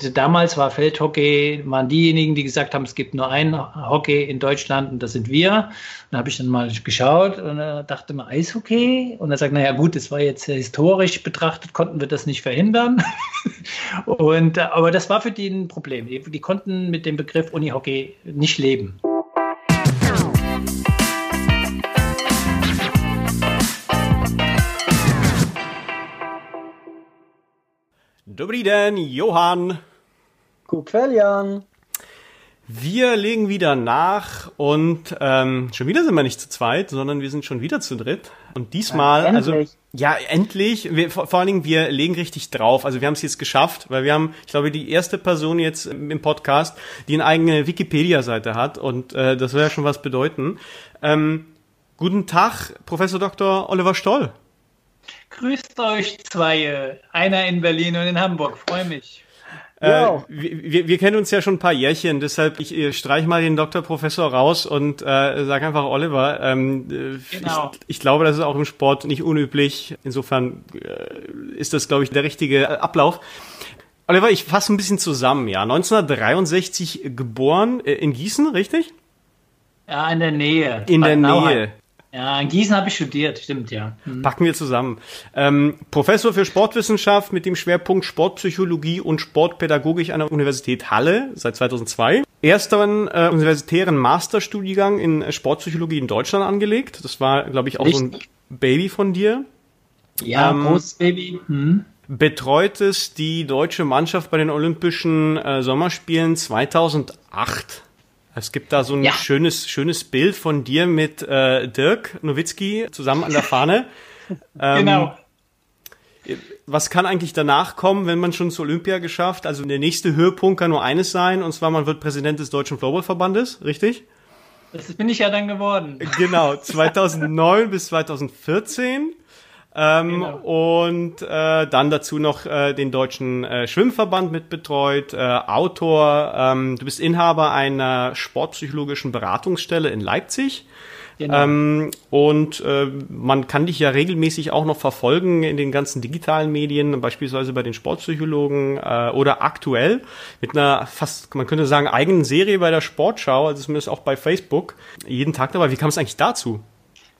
damals war Feldhockey, waren diejenigen, die gesagt haben, es gibt nur ein Hockey in Deutschland und das sind wir. Da habe ich dann mal geschaut und dachte mir, Eishockey? Und er sagt, naja gut, das war jetzt historisch betrachtet, konnten wir das nicht verhindern. und, äh, aber das war für die ein Problem. Die, die konnten mit dem Begriff Unihockey nicht leben. Dobrý den, Johann. Kukwelian. Wir legen wieder nach und ähm, schon wieder sind wir nicht zu zweit, sondern wir sind schon wieder zu dritt. Und diesmal, ja, also ja, endlich. Wir, vor, vor allen Dingen, wir legen richtig drauf. Also wir haben es jetzt geschafft, weil wir haben, ich glaube, die erste Person jetzt im Podcast, die eine eigene Wikipedia-Seite hat und äh, das soll ja schon was bedeuten. Ähm, guten Tag, Professor Dr. Oliver Stoll. Grüßt euch zwei, einer in Berlin und in Hamburg. Freue mich. Äh, wir, wir, kennen uns ja schon ein paar Jährchen, deshalb ich, ich streich mal den Doktor Professor raus und äh, sag einfach Oliver. Ähm, äh, genau. ich, ich, glaube, das ist auch im Sport nicht unüblich. Insofern äh, ist das, glaube ich, der richtige äh, Ablauf. Oliver, ich fasse ein bisschen zusammen. Ja, 1963 geboren äh, in Gießen, richtig? Ja, in der Nähe. In der Nähe. Ja, in Gießen habe ich studiert, stimmt, ja. Mhm. Packen wir zusammen. Ähm, Professor für Sportwissenschaft mit dem Schwerpunkt Sportpsychologie und Sportpädagogik an der Universität Halle seit 2002. Ersteren äh, universitären Masterstudiengang in Sportpsychologie in Deutschland angelegt. Das war, glaube ich, auch Richtig. so ein Baby von dir. Ja, ähm, großes Baby. Hm. Betreut die deutsche Mannschaft bei den Olympischen äh, Sommerspielen 2008. Es gibt da so ein ja. schönes, schönes Bild von dir mit äh, Dirk Nowitzki zusammen an der Fahne. ähm, genau. Was kann eigentlich danach kommen, wenn man schon zur Olympia geschafft? Also der nächste Höhepunkt kann nur eines sein, und zwar man wird Präsident des Deutschen Floorballverbandes, richtig? Das bin ich ja dann geworden. Genau, 2009 bis 2014. Ähm, genau. Und äh, dann dazu noch äh, den deutschen äh, Schwimmverband mitbetreut, äh, Autor, ähm, du bist Inhaber einer sportpsychologischen Beratungsstelle in Leipzig. Genau. Ähm, und äh, man kann dich ja regelmäßig auch noch verfolgen in den ganzen digitalen Medien, beispielsweise bei den Sportpsychologen äh, oder aktuell mit einer fast, man könnte sagen, eigenen Serie bei der Sportschau, also zumindest auch bei Facebook, jeden Tag dabei. Wie kam es eigentlich dazu?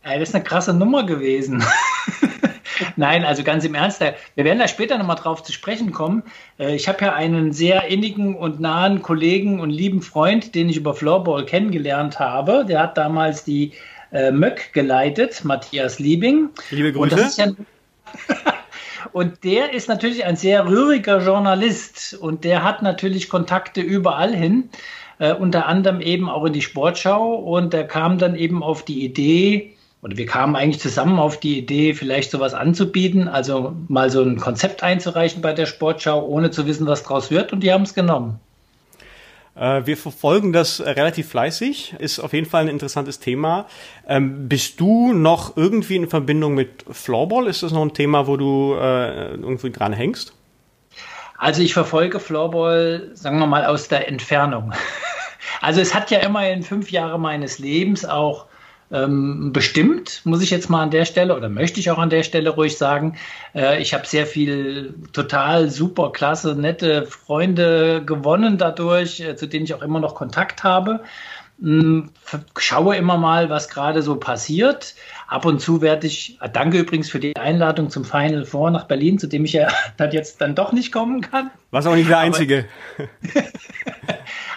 Ey, das ist eine krasse Nummer gewesen. Nein, also ganz im Ernst, wir werden da später nochmal drauf zu sprechen kommen. Äh, ich habe ja einen sehr innigen und nahen Kollegen und lieben Freund, den ich über Floorball kennengelernt habe. Der hat damals die äh, Möck geleitet, Matthias Liebing. Liebe Grüße. Und, ja und der ist natürlich ein sehr rühriger Journalist und der hat natürlich Kontakte überall hin. Unter anderem eben auch in die Sportschau und er kam dann eben auf die Idee, oder wir kamen eigentlich zusammen auf die Idee, vielleicht sowas anzubieten, also mal so ein Konzept einzureichen bei der Sportschau, ohne zu wissen, was draus wird, und die haben es genommen. Äh, wir verfolgen das relativ fleißig, ist auf jeden Fall ein interessantes Thema. Ähm, bist du noch irgendwie in Verbindung mit Floorball? Ist das noch ein Thema, wo du äh, irgendwie dran hängst? Also ich verfolge Floorball, sagen wir mal, aus der Entfernung. Also es hat ja immerhin fünf Jahre meines Lebens auch ähm, bestimmt, muss ich jetzt mal an der Stelle oder möchte ich auch an der Stelle ruhig sagen. Äh, ich habe sehr viel total super, klasse, nette Freunde gewonnen dadurch, äh, zu denen ich auch immer noch Kontakt habe. Ähm, schaue immer mal, was gerade so passiert. Ab und zu werde ich, äh, danke übrigens für die Einladung zum Final Four nach Berlin, zu dem ich ja dann jetzt dann doch nicht kommen kann. Was auch nicht der Einzige.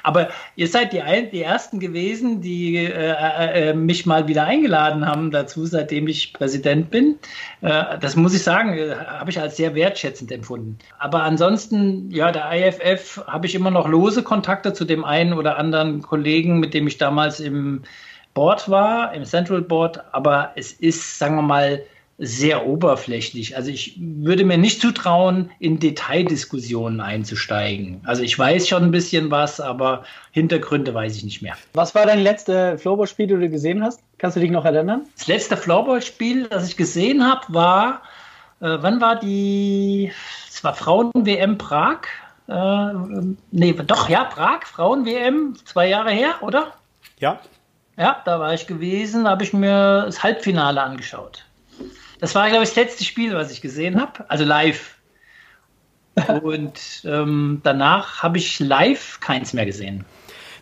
Aber ihr seid die, ein, die Ersten gewesen, die äh, äh, äh, mich mal wieder eingeladen haben dazu, seitdem ich Präsident bin. Äh, das muss ich sagen, äh, habe ich als sehr wertschätzend empfunden. Aber ansonsten, ja, der IFF habe ich immer noch lose Kontakte zu dem einen oder anderen Kollegen, mit dem ich damals im Board war, im Central Board. Aber es ist, sagen wir mal, sehr oberflächlich. Also ich würde mir nicht zutrauen, in Detaildiskussionen einzusteigen. Also ich weiß schon ein bisschen was, aber Hintergründe weiß ich nicht mehr. Was war dein letztes Floorball-Spiel, das du gesehen hast? Kannst du dich noch erinnern? Das letzte Floorball-Spiel, das ich gesehen habe, war, äh, wann war die, es war Frauen-WM Prag. Äh, nee, doch, ja, Prag, Frauen-WM, zwei Jahre her, oder? Ja. Ja, da war ich gewesen, habe ich mir das Halbfinale angeschaut. Das war, glaube ich, das letzte Spiel, was ich gesehen habe, also live. Und ähm, danach habe ich live keins mehr gesehen.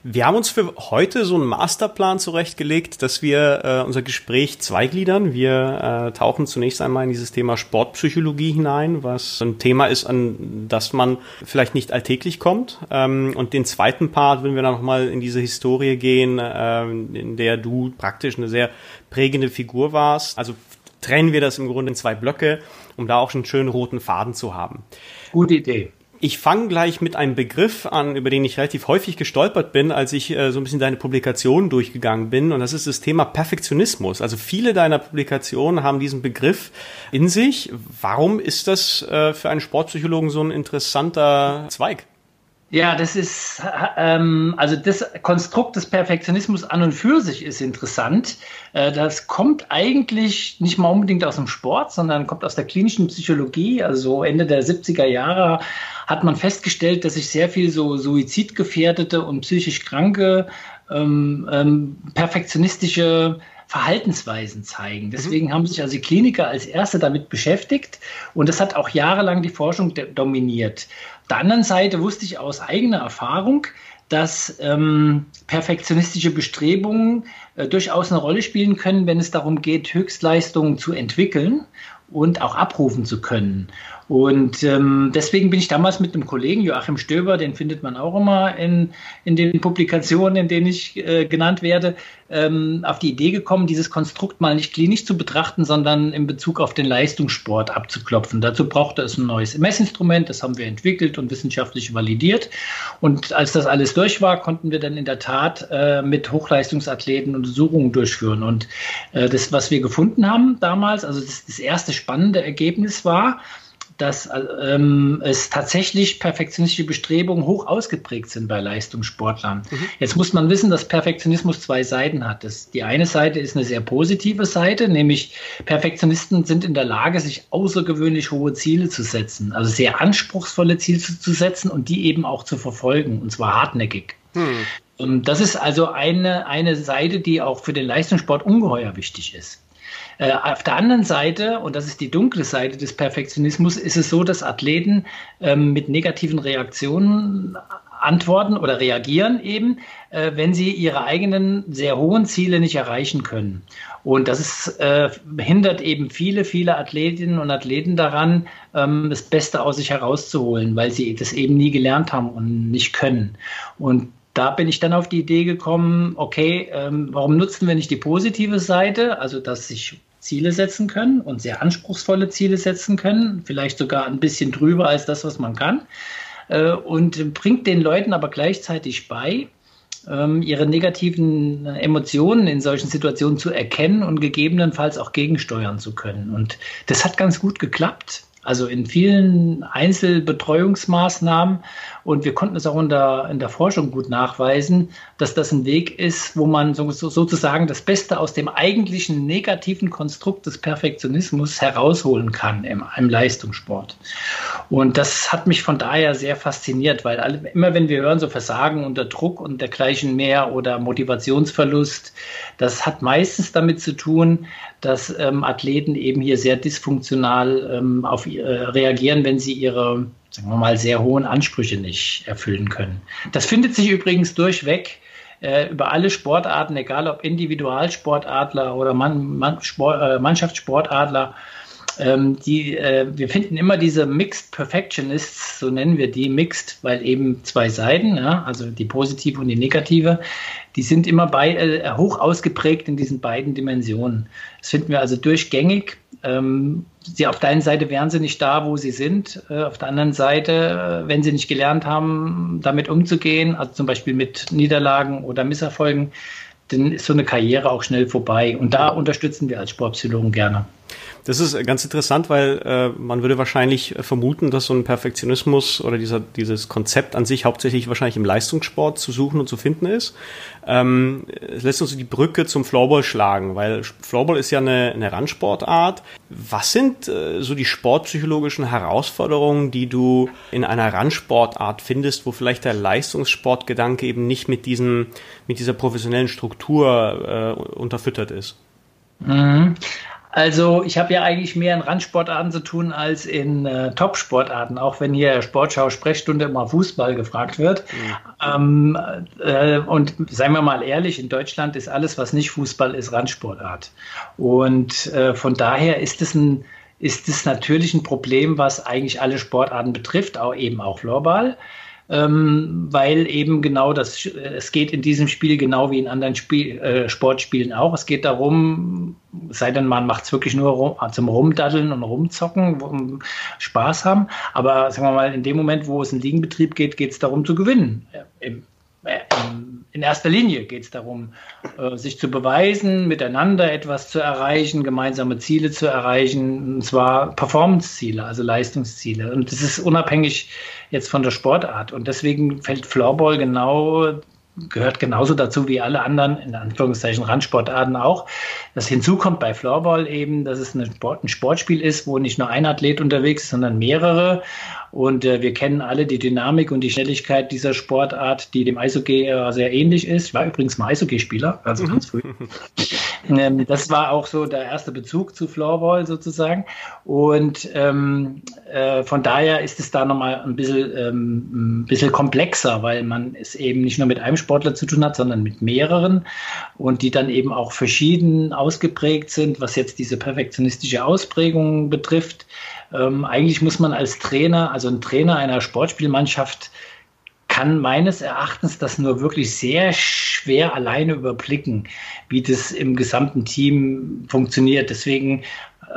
Wir haben uns für heute so einen Masterplan zurechtgelegt, dass wir äh, unser Gespräch zweigliedern. Wir äh, tauchen zunächst einmal in dieses Thema Sportpsychologie hinein, was ein Thema ist, an das man vielleicht nicht alltäglich kommt. Ähm, und den zweiten Part würden wir dann nochmal in diese Historie gehen, äh, in der du praktisch eine sehr prägende Figur warst. Also trennen wir das im Grunde in zwei Blöcke, um da auch schon einen schönen roten Faden zu haben. Gute Idee. Ich fange gleich mit einem Begriff an, über den ich relativ häufig gestolpert bin, als ich äh, so ein bisschen deine Publikationen durchgegangen bin. Und das ist das Thema Perfektionismus. Also viele deiner Publikationen haben diesen Begriff in sich. Warum ist das äh, für einen Sportpsychologen so ein interessanter Zweig? Ja, das ist, ähm, also das Konstrukt des Perfektionismus an und für sich ist interessant. Äh, das kommt eigentlich nicht mal unbedingt aus dem Sport, sondern kommt aus der klinischen Psychologie. Also Ende der 70er Jahre hat man festgestellt, dass sich sehr viel so suizidgefährdete und psychisch kranke ähm, ähm, perfektionistische Verhaltensweisen zeigen. Mhm. Deswegen mhm. haben sich also Kliniker als Erste damit beschäftigt und das hat auch jahrelang die Forschung dominiert der anderen Seite wusste ich aus eigener Erfahrung, dass ähm, perfektionistische Bestrebungen äh, durchaus eine Rolle spielen können, wenn es darum geht, Höchstleistungen zu entwickeln und auch abrufen zu können. Und ähm, deswegen bin ich damals mit einem Kollegen, Joachim Stöber, den findet man auch immer in, in den Publikationen, in denen ich äh, genannt werde, ähm, auf die Idee gekommen, dieses Konstrukt mal nicht klinisch zu betrachten, sondern in Bezug auf den Leistungssport abzuklopfen. Dazu brauchte es ein neues Messinstrument, das haben wir entwickelt und wissenschaftlich validiert. Und als das alles durch war, konnten wir dann in der Tat äh, mit Hochleistungsathleten Untersuchungen durchführen. Und äh, das, was wir gefunden haben damals, also das, das erste spannende Ergebnis war, dass ähm, es tatsächlich perfektionistische Bestrebungen hoch ausgeprägt sind bei Leistungssportlern. Mhm. Jetzt muss man wissen, dass Perfektionismus zwei Seiten hat. Das, die eine Seite ist eine sehr positive Seite, nämlich Perfektionisten sind in der Lage, sich außergewöhnlich hohe Ziele zu setzen, also sehr anspruchsvolle Ziele zu, zu setzen und die eben auch zu verfolgen, und zwar hartnäckig. Mhm. Das ist also eine, eine Seite, die auch für den Leistungssport ungeheuer wichtig ist. Äh, auf der anderen Seite, und das ist die dunkle Seite des Perfektionismus, ist es so, dass Athleten ähm, mit negativen Reaktionen antworten oder reagieren eben, äh, wenn sie ihre eigenen sehr hohen Ziele nicht erreichen können. Und das ist, äh, hindert eben viele, viele Athletinnen und Athleten daran, ähm, das Beste aus sich herauszuholen, weil sie das eben nie gelernt haben und nicht können. Und da bin ich dann auf die Idee gekommen, okay, ähm, warum nutzen wir nicht die positive Seite, also dass sich Ziele setzen können und sehr anspruchsvolle Ziele setzen können, vielleicht sogar ein bisschen drüber als das, was man kann, äh, und bringt den Leuten aber gleichzeitig bei, ähm, ihre negativen Emotionen in solchen Situationen zu erkennen und gegebenenfalls auch gegensteuern zu können. Und das hat ganz gut geklappt. Also in vielen Einzelbetreuungsmaßnahmen und wir konnten es auch in der, in der Forschung gut nachweisen, dass das ein Weg ist, wo man so, sozusagen das Beste aus dem eigentlichen negativen Konstrukt des Perfektionismus herausholen kann im, im Leistungssport. Und das hat mich von daher sehr fasziniert, weil alle, immer wenn wir hören, so Versagen unter Druck und dergleichen mehr oder Motivationsverlust, das hat meistens damit zu tun, dass ähm, Athleten eben hier sehr dysfunktional ähm, auf, äh, reagieren, wenn sie ihre, sagen wir mal, sehr hohen Ansprüche nicht erfüllen können. Das findet sich übrigens durchweg äh, über alle Sportarten, egal ob Individualsportadler oder Mann, Mann, Sport, äh, Mannschaftssportadler. Ähm, die, äh, wir finden immer diese Mixed Perfectionists, so nennen wir die Mixed, weil eben zwei Seiten, ja, also die positive und die negative, die sind immer bei, äh, hoch ausgeprägt in diesen beiden Dimensionen. Das finden wir also durchgängig. Ähm, sie auf der einen Seite wären sie nicht da, wo sie sind. Äh, auf der anderen Seite, äh, wenn sie nicht gelernt haben, damit umzugehen, also zum Beispiel mit Niederlagen oder Misserfolgen, dann ist so eine Karriere auch schnell vorbei. Und da unterstützen wir als Sportpsychologen gerne. Das ist ganz interessant, weil äh, man würde wahrscheinlich vermuten, dass so ein Perfektionismus oder dieser, dieses Konzept an sich hauptsächlich wahrscheinlich im Leistungssport zu suchen und zu finden ist. Ähm, es lässt uns die Brücke zum Floorball schlagen, weil Floorball ist ja eine, eine Randsportart. Was sind äh, so die sportpsychologischen Herausforderungen, die du in einer Randsportart findest, wo vielleicht der Leistungssportgedanke eben nicht mit, diesen, mit dieser professionellen Struktur äh, unterfüttert ist? Also ich habe ja eigentlich mehr in Randsportarten zu tun als in äh, Top-Sportarten, auch wenn hier Sportschau Sprechstunde immer Fußball gefragt wird. Mhm. Ähm, äh, und seien wir mal ehrlich, in Deutschland ist alles, was nicht Fußball ist, Randsportart. Und äh, von daher ist es ein ist es natürlich ein Problem, was eigentlich alle Sportarten betrifft, auch eben auch Floorball ähm, weil eben genau das, es geht in diesem Spiel genau wie in anderen Spiel, äh, Sportspielen auch. Es geht darum, sei denn man macht es wirklich nur rum, zum Rumdaddeln und Rumzocken, um Spaß haben. Aber sagen wir mal, in dem Moment, wo es in Ligenbetrieb geht, geht es darum zu gewinnen. Im, äh, in erster Linie geht es darum, äh, sich zu beweisen, miteinander etwas zu erreichen, gemeinsame Ziele zu erreichen, und zwar Performance-Ziele, also Leistungsziele. Und das ist unabhängig jetzt von der Sportart. Und deswegen fällt Floorball genau gehört genauso dazu wie alle anderen, in Anführungszeichen Randsportarten auch. Das hinzukommt bei Floorball eben, dass es ein, Sport, ein Sportspiel ist, wo nicht nur ein Athlet unterwegs ist, sondern mehrere. Und äh, wir kennen alle die Dynamik und die Schnelligkeit dieser Sportart, die dem Eishockey äh, sehr ähnlich ist. Ich war übrigens mal Eishockeyspieler, also ganz früh. ähm, das war auch so der erste Bezug zu Floorball sozusagen. Und ähm, äh, von daher ist es da nochmal ein bisschen, ähm, ein bisschen komplexer, weil man es eben nicht nur mit einem Sportler zu tun hat, sondern mit mehreren und die dann eben auch verschieden ausgeprägt sind, was jetzt diese perfektionistische Ausprägung betrifft. Ähm, eigentlich muss man als Trainer, also ein Trainer einer Sportspielmannschaft, kann meines Erachtens das nur wirklich sehr schwer alleine überblicken, wie das im gesamten Team funktioniert. Deswegen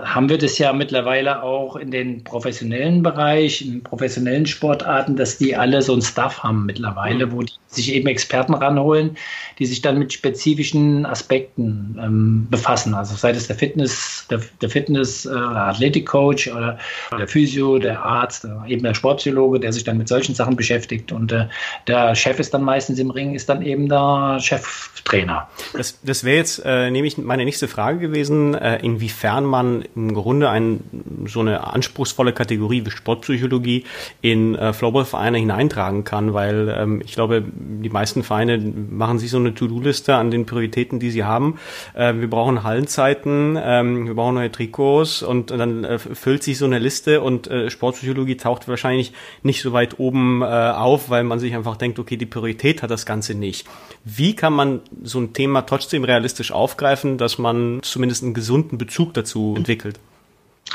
haben wir das ja mittlerweile auch in den professionellen Bereich, in professionellen Sportarten, dass die alle so ein Stuff haben mittlerweile, wo die sich eben Experten ranholen, die sich dann mit spezifischen Aspekten ähm, befassen. Also sei es der Fitness, der, der Fitness, äh, Athletikcoach oder der Physio, der Arzt, äh, eben der Sportpsychologe, der sich dann mit solchen Sachen beschäftigt. Und äh, der Chef ist dann meistens im Ring, ist dann eben der Cheftrainer. Das, das wäre jetzt äh, nämlich meine nächste Frage gewesen, äh, inwiefern man im Grunde ein, so eine anspruchsvolle Kategorie wie Sportpsychologie in äh, Floorball-Vereine hineintragen kann, weil ähm, ich glaube, die meisten Vereine machen sich so eine To-Do-Liste an den Prioritäten, die sie haben. Äh, wir brauchen Hallenzeiten, ähm, wir brauchen neue Trikots und dann äh, füllt sich so eine Liste und äh, Sportpsychologie taucht wahrscheinlich nicht so weit oben äh, auf, weil man sich einfach denkt, okay, die Priorität hat das Ganze nicht. Wie kann man so ein Thema trotzdem realistisch aufgreifen, dass man zumindest einen gesunden Bezug dazu entwickelt?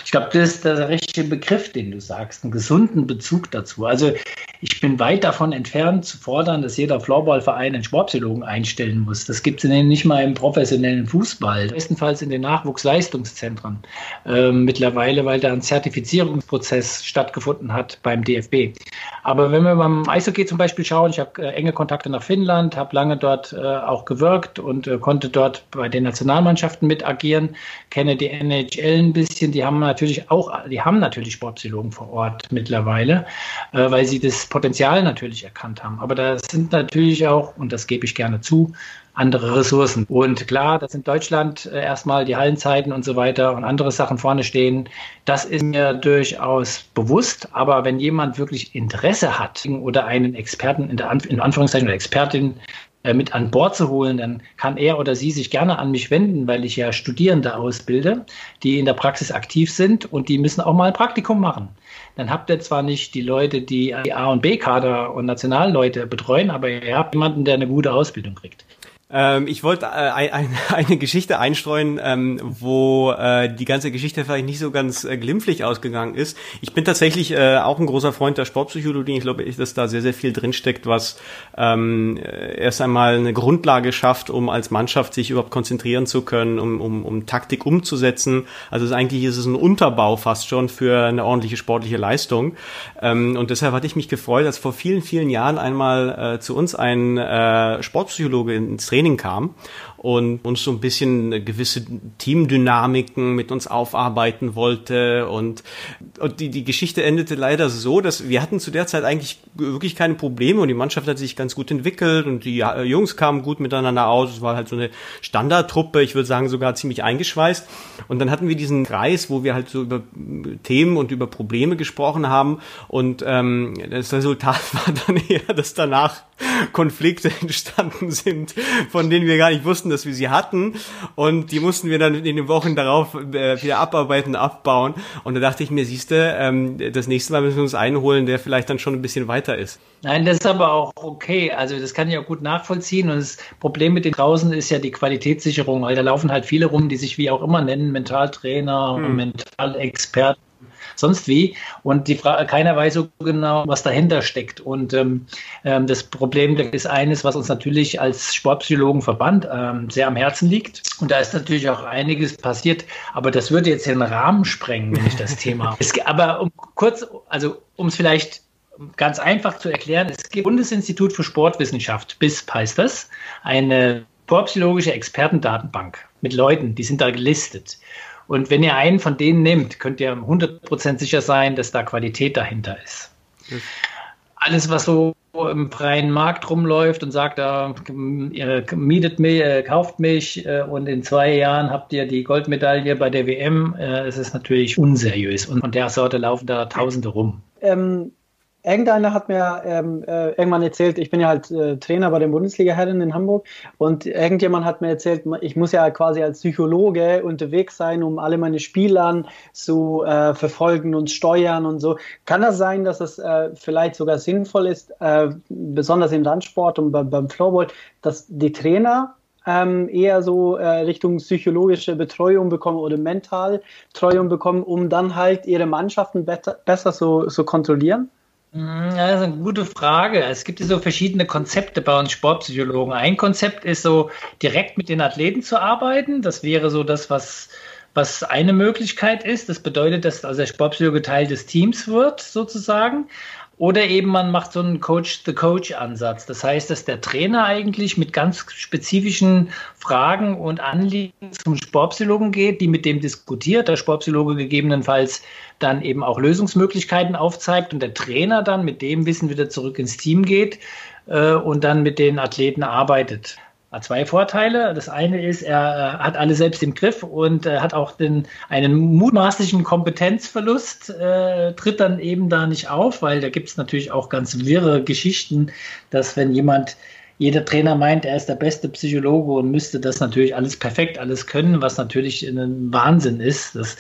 Ich glaube, das ist der richtige Begriff, den du sagst, einen gesunden Bezug dazu. Also ich bin weit davon entfernt zu fordern, dass jeder Floorballverein einen Sportpsychologen einstellen muss. Das gibt es nicht mal im professionellen Fußball, bestenfalls in den Nachwuchsleistungszentren äh, mittlerweile, weil da ein Zertifizierungsprozess stattgefunden hat beim DFB. Aber wenn wir beim Eishockey zum Beispiel schauen, ich habe äh, enge Kontakte nach Finnland, habe lange dort äh, auch gewirkt und äh, konnte dort bei den Nationalmannschaften mit agieren, kenne die NHL ein bisschen, die haben natürlich auch, die haben natürlich Sportpsychologen vor Ort mittlerweile, äh, weil sie das Potenzial natürlich erkannt haben. Aber da sind natürlich auch, und das gebe ich gerne zu, andere Ressourcen. Und klar, dass in Deutschland äh, erstmal die Hallenzeiten und so weiter und andere Sachen vorne stehen, das ist mir durchaus bewusst. Aber wenn jemand wirklich Interesse hat oder einen Experten in, Anf in Anführungszeichen oder Expertin äh, mit an Bord zu holen, dann kann er oder sie sich gerne an mich wenden, weil ich ja Studierende ausbilde, die in der Praxis aktiv sind und die müssen auch mal ein Praktikum machen dann habt ihr zwar nicht die Leute, die die A- und B-Kader und Nationalleute betreuen, aber ihr habt jemanden, der eine gute Ausbildung kriegt. Ähm, ich wollte äh, ein, eine Geschichte einstreuen, ähm, wo äh, die ganze Geschichte vielleicht nicht so ganz äh, glimpflich ausgegangen ist. Ich bin tatsächlich äh, auch ein großer Freund der Sportpsychologie. Ich glaube, dass da sehr, sehr viel drinsteckt, was ähm, erst einmal eine Grundlage schafft, um als Mannschaft sich überhaupt konzentrieren zu können, um, um, um Taktik umzusetzen. Also eigentlich ist es ein Unterbau fast schon für eine ordentliche sportliche Leistung. Ähm, und deshalb hatte ich mich gefreut, als vor vielen, vielen Jahren einmal äh, zu uns ein äh, Sportpsychologe ins Training kam und uns so ein bisschen gewisse Teamdynamiken mit uns aufarbeiten wollte und, und die, die Geschichte endete leider so, dass wir hatten zu der Zeit eigentlich wirklich keine Probleme und die Mannschaft hat sich ganz gut entwickelt und die Jungs kamen gut miteinander aus. Es war halt so eine Standardtruppe, ich würde sagen sogar ziemlich eingeschweißt. Und dann hatten wir diesen Kreis, wo wir halt so über Themen und über Probleme gesprochen haben und ähm, das Resultat war dann eher, dass danach Konflikte entstanden sind, von denen wir gar nicht wussten, dass wir sie hatten. Und die mussten wir dann in den Wochen darauf äh, wieder abarbeiten, abbauen. Und da dachte ich mir, siehste, ähm, das nächste Mal müssen wir uns einen holen, der vielleicht dann schon ein bisschen weiter ist. Nein, das ist aber auch okay. Also das kann ich auch gut nachvollziehen. Und das Problem mit den draußen ist ja die Qualitätssicherung, weil da laufen halt viele rum, die sich wie auch immer nennen, Mentaltrainer, hm. Mentalexperten sonst wie. Und die Frage, keiner weiß so genau, was dahinter steckt. Und ähm, ähm, das Problem ist eines, was uns natürlich als Sportpsychologenverband ähm, sehr am Herzen liegt. Und da ist natürlich auch einiges passiert. Aber das würde jetzt den Rahmen sprengen, wenn ich das Thema. Es, aber um kurz, also um es vielleicht ganz einfach zu erklären, es gibt Bundesinstitut für Sportwissenschaft, BISP heißt das, eine sportpsychologische Expertendatenbank mit Leuten, die sind da gelistet. Und wenn ihr einen von denen nehmt, könnt ihr 100% sicher sein, dass da Qualität dahinter ist. Mhm. Alles, was so im freien Markt rumläuft und sagt, äh, ihr mietet mich, äh, kauft mich äh, und in zwei Jahren habt ihr die Goldmedaille bei der WM, äh, es ist natürlich unseriös. Und von der Sorte laufen da Tausende rum. Ähm, irgendeiner hat mir ähm, äh, irgendwann erzählt, ich bin ja halt äh, Trainer bei den Bundesliga-Herren in Hamburg und irgendjemand hat mir erzählt, ich muss ja quasi als Psychologe unterwegs sein, um alle meine Spieler zu äh, verfolgen und steuern und so. Kann das sein, dass es äh, vielleicht sogar sinnvoll ist, äh, besonders im Landsport und beim Floorball, dass die Trainer ähm, eher so äh, Richtung psychologische Betreuung bekommen oder Mentaltreuung bekommen, um dann halt ihre Mannschaften besser, besser so, so kontrollieren? Hm, ja, das ist eine gute Frage. Es gibt so verschiedene Konzepte bei uns Sportpsychologen. Ein Konzept ist so, direkt mit den Athleten zu arbeiten. Das wäre so das, was, was eine Möglichkeit ist. Das bedeutet, dass also der Sportpsychologe Teil des Teams wird, sozusagen. Oder eben man macht so einen Coach-the-Coach-Ansatz. Das heißt, dass der Trainer eigentlich mit ganz spezifischen Fragen und Anliegen zum Sportpsychologen geht, die mit dem diskutiert, der Sportpsychologe gegebenenfalls dann eben auch Lösungsmöglichkeiten aufzeigt und der Trainer dann mit dem Wissen wieder zurück ins Team geht äh, und dann mit den Athleten arbeitet hat zwei Vorteile. Das eine ist, er hat alle selbst im Griff und äh, hat auch den, einen mutmaßlichen Kompetenzverlust, äh, tritt dann eben da nicht auf, weil da gibt es natürlich auch ganz wirre Geschichten, dass wenn jemand jeder Trainer meint, er ist der beste Psychologe und müsste das natürlich alles perfekt, alles können, was natürlich ein Wahnsinn ist. Das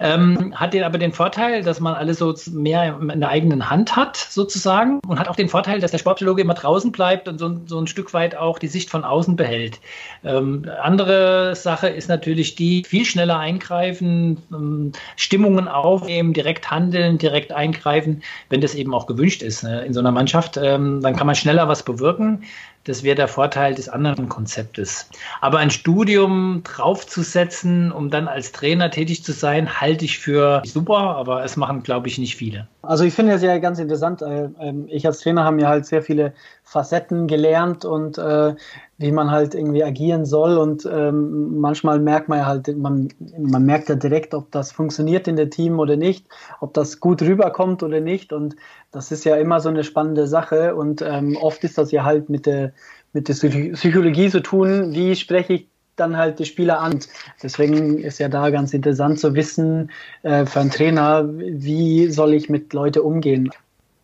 ähm, hat den aber den Vorteil, dass man alles so mehr in der eigenen Hand hat, sozusagen, und hat auch den Vorteil, dass der Sportpsychologe immer draußen bleibt und so, so ein Stück weit auch die Sicht von außen behält. Ähm, andere Sache ist natürlich die, viel schneller eingreifen, ähm, Stimmungen aufnehmen, direkt handeln, direkt eingreifen, wenn das eben auch gewünscht ist ne, in so einer Mannschaft. Ähm, dann kann man schneller was bewirken. Das wäre der Vorteil des anderen Konzeptes. Aber ein Studium draufzusetzen, um dann als Trainer tätig zu sein, halte ich für super, aber es machen, glaube ich, nicht viele. Also ich finde es ja ganz interessant. Äh, ähm, ich als Trainer habe mir halt sehr viele Facetten gelernt und äh, wie man halt irgendwie agieren soll. Und ähm, manchmal merkt man ja halt, man, man merkt ja direkt, ob das funktioniert in der Team oder nicht, ob das gut rüberkommt oder nicht. Und das ist ja immer so eine spannende Sache. Und ähm, oft ist das ja halt mit der, mit der Psychologie zu tun, wie spreche ich dann halt die Spieler an. Deswegen ist ja da ganz interessant zu wissen äh, für einen Trainer, wie soll ich mit Leuten umgehen.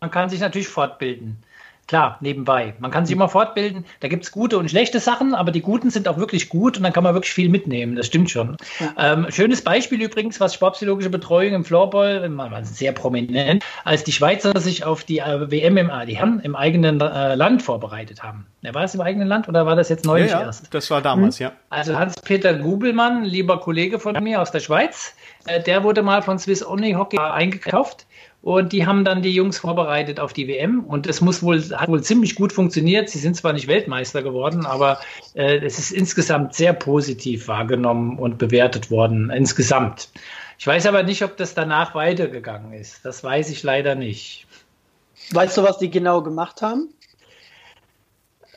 Man kann sich natürlich fortbilden. Klar, nebenbei. Man kann sich immer fortbilden. Da gibt es gute und schlechte Sachen, aber die guten sind auch wirklich gut und dann kann man wirklich viel mitnehmen. Das stimmt schon. Ja. Ähm, schönes Beispiel übrigens, was sportpsychologische Betreuung im Floorball, sehr prominent, als die Schweizer sich auf die äh, WM im, die haben im eigenen äh, Land vorbereitet haben. Ja, war es im eigenen Land oder war das jetzt neulich ja, erst? Das war damals, mhm. ja. Also Hans-Peter Gubelmann, lieber Kollege von mir aus der Schweiz, äh, der wurde mal von Swiss Only Hockey eingekauft und die haben dann die Jungs vorbereitet auf die WM. Und es muss wohl, hat wohl ziemlich gut funktioniert. Sie sind zwar nicht Weltmeister geworden, aber äh, es ist insgesamt sehr positiv wahrgenommen und bewertet worden. Insgesamt. Ich weiß aber nicht, ob das danach weitergegangen ist. Das weiß ich leider nicht. Weißt du, was die genau gemacht haben?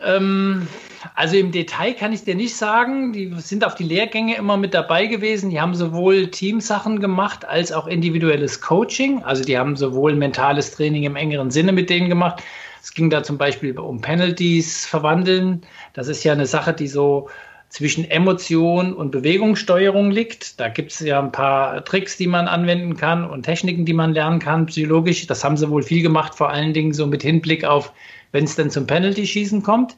Ähm, also im Detail kann ich dir nicht sagen. Die sind auf die Lehrgänge immer mit dabei gewesen. Die haben sowohl Teamsachen gemacht als auch individuelles Coaching. Also die haben sowohl mentales Training im engeren Sinne mit denen gemacht. Es ging da zum Beispiel um Penalties verwandeln. Das ist ja eine Sache, die so zwischen Emotion und Bewegungssteuerung liegt. Da gibt es ja ein paar Tricks, die man anwenden kann und Techniken, die man lernen kann, psychologisch. Das haben sie wohl viel gemacht, vor allen Dingen so mit Hinblick auf, wenn es dann zum Penalty-Schießen kommt.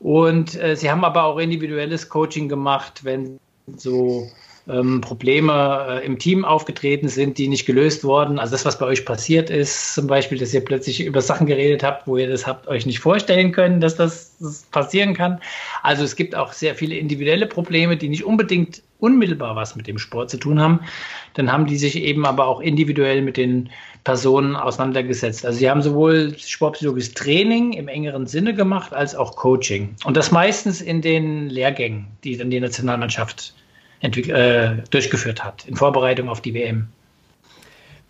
Und äh, sie haben aber auch individuelles Coaching gemacht, wenn so ähm, Probleme äh, im Team aufgetreten sind, die nicht gelöst wurden. Also das, was bei euch passiert ist, zum Beispiel, dass ihr plötzlich über Sachen geredet habt, wo ihr das habt euch nicht vorstellen können, dass das, das passieren kann. Also es gibt auch sehr viele individuelle Probleme, die nicht unbedingt unmittelbar was mit dem Sport zu tun haben. Dann haben die sich eben aber auch individuell mit den Personen auseinandergesetzt. Also sie haben sowohl sportpsychologisches Training im engeren Sinne gemacht, als auch Coaching. Und das meistens in den Lehrgängen, die dann die Nationalmannschaft äh, durchgeführt hat, in Vorbereitung auf die WM.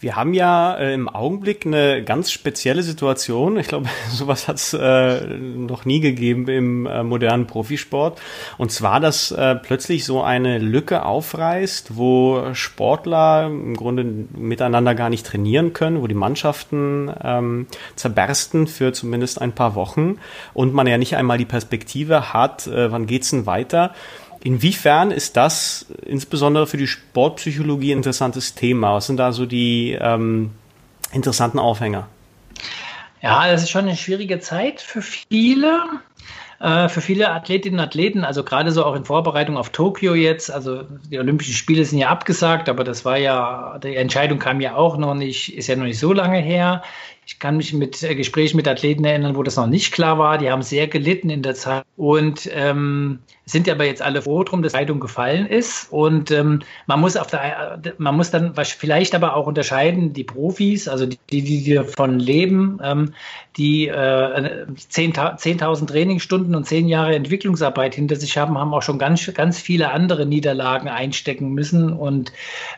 Wir haben ja äh, im Augenblick eine ganz spezielle Situation. Ich glaube, sowas hat es äh, noch nie gegeben im äh, modernen Profisport. Und zwar, dass äh, plötzlich so eine Lücke aufreißt, wo Sportler im Grunde miteinander gar nicht trainieren können, wo die Mannschaften ähm, zerbersten für zumindest ein paar Wochen und man ja nicht einmal die Perspektive hat, äh, wann geht's denn weiter. Inwiefern ist das insbesondere für die Sportpsychologie ein interessantes Thema? Was sind da so die ähm, interessanten Aufhänger? Ja, das ist schon eine schwierige Zeit für viele. Äh, für viele Athletinnen und Athleten, also gerade so auch in Vorbereitung auf Tokio jetzt, also die Olympischen Spiele sind ja abgesagt, aber das war ja, die Entscheidung kam ja auch noch nicht, ist ja noch nicht so lange her. Ich kann mich mit äh, Gesprächen mit Athleten erinnern, wo das noch nicht klar war. Die haben sehr gelitten in der Zeit und ähm, sind aber jetzt alle froh drum, dass die Zeitung gefallen ist. Und ähm, man muss auf der, man muss dann vielleicht aber auch unterscheiden, die Profis, also die, die, die davon leben, ähm, die äh, 10.000 10 Trainingsstunden und 10 Jahre Entwicklungsarbeit hinter sich haben, haben auch schon ganz, ganz viele andere Niederlagen einstecken müssen und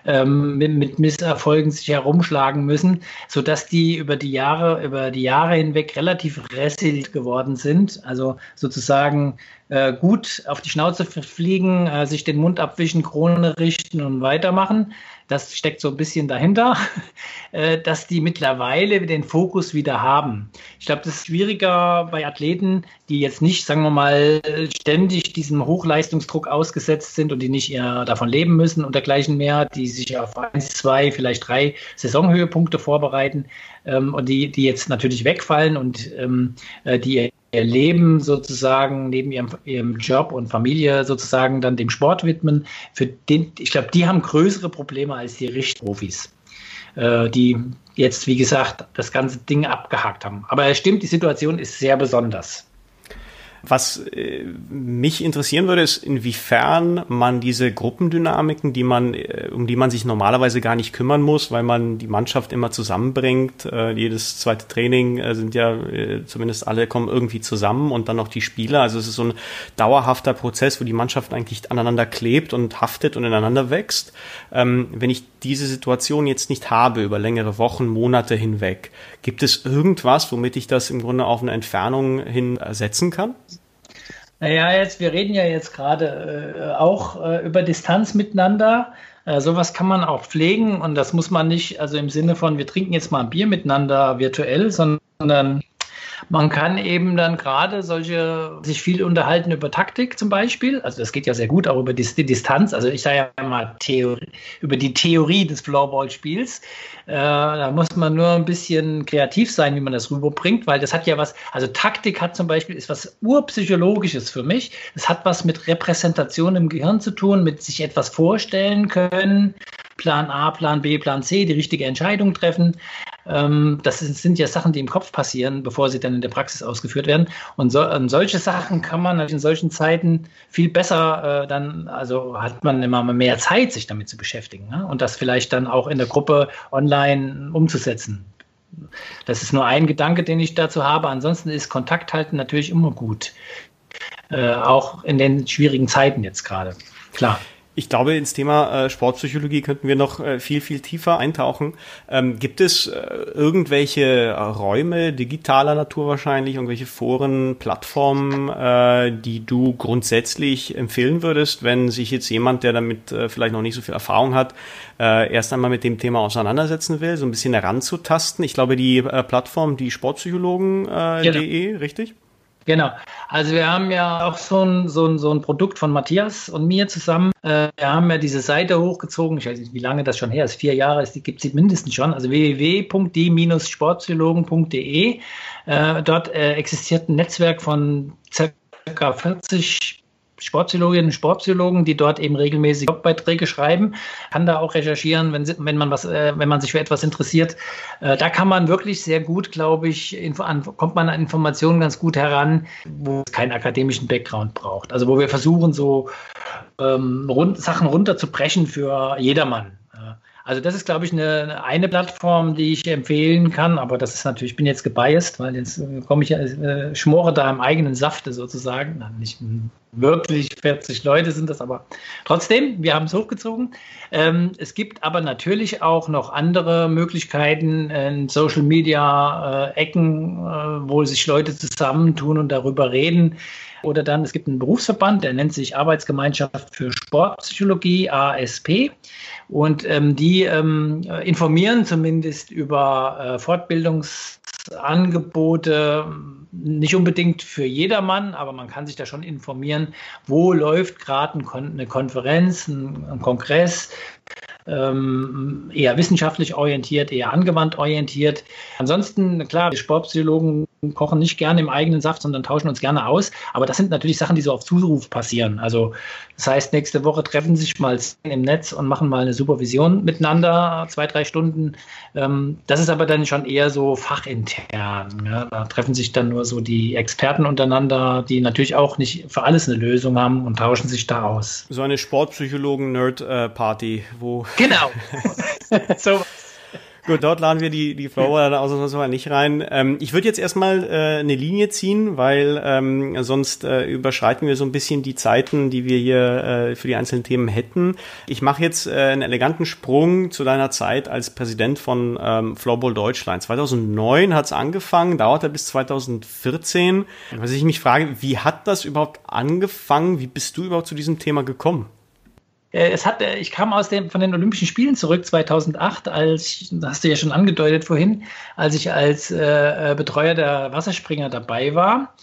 ähm, mit, mit Misserfolgen sich herumschlagen müssen, sodass die über die Jahre, über die Jahre hinweg relativ resilient geworden sind. Also sozusagen äh, gut auf die Schnauze fliegen, äh, sich den Mund abwischen, Krone richten und weitermachen. Das steckt so ein bisschen dahinter, äh, dass die mittlerweile den Fokus wieder haben. Ich glaube, das ist schwieriger bei Athleten, die jetzt nicht, sagen wir mal, ständig diesem Hochleistungsdruck ausgesetzt sind und die nicht eher davon leben müssen und dergleichen mehr, die sich auf eins, zwei, vielleicht drei Saisonhöhepunkte vorbereiten ähm, und die, die jetzt natürlich wegfallen und ähm, äh, die ihr Leben sozusagen neben ihrem, ihrem Job und Familie sozusagen dann dem Sport widmen. Für den, ich glaube, die haben größere Probleme als die Richtprofis, äh, die jetzt, wie gesagt, das ganze Ding abgehakt haben. Aber es stimmt, die Situation ist sehr besonders. Was äh, mich interessieren würde, ist, inwiefern man diese Gruppendynamiken, die man, äh, um die man sich normalerweise gar nicht kümmern muss, weil man die Mannschaft immer zusammenbringt. Äh, jedes zweite Training äh, sind ja äh, zumindest alle kommen irgendwie zusammen und dann noch die Spieler. Also es ist so ein dauerhafter Prozess, wo die Mannschaft eigentlich aneinander klebt und haftet und ineinander wächst. Ähm, wenn ich diese Situation jetzt nicht habe über längere Wochen, Monate hinweg, gibt es irgendwas, womit ich das im Grunde auf eine Entfernung hin ersetzen kann? Naja, jetzt, wir reden ja jetzt gerade äh, auch äh, über Distanz miteinander. Äh, sowas kann man auch pflegen und das muss man nicht, also im Sinne von, wir trinken jetzt mal ein Bier miteinander virtuell, sondern man kann eben dann gerade solche, sich viel unterhalten über Taktik zum Beispiel. Also das geht ja sehr gut auch über die, die Distanz. Also ich sage ja mal Theorie, über die Theorie des Floorball-Spiels. Äh, da muss man nur ein bisschen kreativ sein, wie man das rüberbringt, weil das hat ja was, also Taktik hat zum Beispiel, ist was urpsychologisches für mich. Es hat was mit Repräsentation im Gehirn zu tun, mit sich etwas vorstellen können. Plan A, Plan B, Plan C, die richtige Entscheidung treffen. Ähm, das sind ja Sachen, die im Kopf passieren, bevor sie dann in der Praxis ausgeführt werden. Und, so, und solche Sachen kann man in solchen Zeiten viel besser äh, dann, also hat man immer mehr Zeit, sich damit zu beschäftigen ne? und das vielleicht dann auch in der Gruppe online umzusetzen. Das ist nur ein Gedanke, den ich dazu habe. Ansonsten ist Kontakt halten natürlich immer gut. Äh, auch in den schwierigen Zeiten jetzt gerade. Klar. Ich glaube, ins Thema äh, Sportpsychologie könnten wir noch äh, viel, viel tiefer eintauchen. Ähm, gibt es äh, irgendwelche Räume digitaler Natur wahrscheinlich, irgendwelche Foren, Plattformen, die du grundsätzlich empfehlen würdest, wenn sich jetzt jemand, der damit vielleicht noch nicht so viel Erfahrung hat, erst einmal mit dem Thema auseinandersetzen will, so ein bisschen heranzutasten? Ich glaube, die Plattform, die Sportpsychologen.de, genau. richtig? Genau. Also wir haben ja auch so ein, so ein, so ein Produkt von Matthias und mir zusammen. Äh, wir haben ja diese Seite hochgezogen. Ich weiß nicht, wie lange das schon her ist. Vier Jahre ist, die gibt es mindestens schon. Also www.die-sportpsychologen.de. Äh, dort äh, existiert ein Netzwerk von circa 40 Sportpsychologinnen und Sportpsychologen, die dort eben regelmäßig Blogbeiträge schreiben, kann da auch recherchieren, wenn, wenn, man, was, äh, wenn man sich für etwas interessiert. Äh, da kann man wirklich sehr gut, glaube ich, an, kommt man an Informationen ganz gut heran, wo es keinen akademischen Background braucht. Also wo wir versuchen, so ähm, rund, Sachen runterzubrechen für jedermann. Also das ist, glaube ich, eine, eine Plattform, die ich empfehlen kann, aber das ist natürlich, ich bin jetzt gebiased, weil jetzt äh, komme ich, äh, schmore da im eigenen Safte sozusagen. Nicht wirklich 40 Leute sind das, aber trotzdem, wir haben es hochgezogen. Ähm, es gibt aber natürlich auch noch andere Möglichkeiten in Social Media äh, Ecken, äh, wo sich Leute zusammentun und darüber reden. Oder dann, es gibt einen Berufsverband, der nennt sich Arbeitsgemeinschaft für Sportpsychologie, ASP. Und ähm, die ähm, informieren zumindest über äh, Fortbildungsangebote, nicht unbedingt für jedermann, aber man kann sich da schon informieren, wo läuft gerade eine Konferenz, ein, ein Kongress, ähm, eher wissenschaftlich orientiert, eher angewandt orientiert. Ansonsten, klar, die Sportpsychologen kochen nicht gerne im eigenen Saft, sondern tauschen uns gerne aus. Aber das sind natürlich Sachen, die so auf Zuruf passieren. Also das heißt, nächste Woche treffen sich mal im Netz und machen mal eine Supervision miteinander, zwei, drei Stunden. Ähm, das ist aber dann schon eher so fachintern. Da treffen sich dann nur so die Experten untereinander, die natürlich auch nicht für alles eine Lösung haben und tauschen sich da aus. So eine Sportpsychologen-Nerd-Party, wo Genau. so. Gut, dort laden wir die, die Flower dann ausnahmsweise nicht rein. Ähm, ich würde jetzt erstmal äh, eine Linie ziehen, weil ähm, sonst äh, überschreiten wir so ein bisschen die Zeiten, die wir hier äh, für die einzelnen Themen hätten. Ich mache jetzt äh, einen eleganten Sprung zu deiner Zeit als Präsident von ähm, Floorball Deutschland. 2009 hat es angefangen, dauerte bis 2014. Was ich mich frage, wie hat das überhaupt angefangen? Wie bist du überhaupt zu diesem Thema gekommen? Äh, es hat, äh, ich kam aus dem, von den Olympischen Spielen zurück 2008, als, das hast du ja schon angedeutet vorhin, als ich als äh, äh Betreuer der Wasserspringer dabei war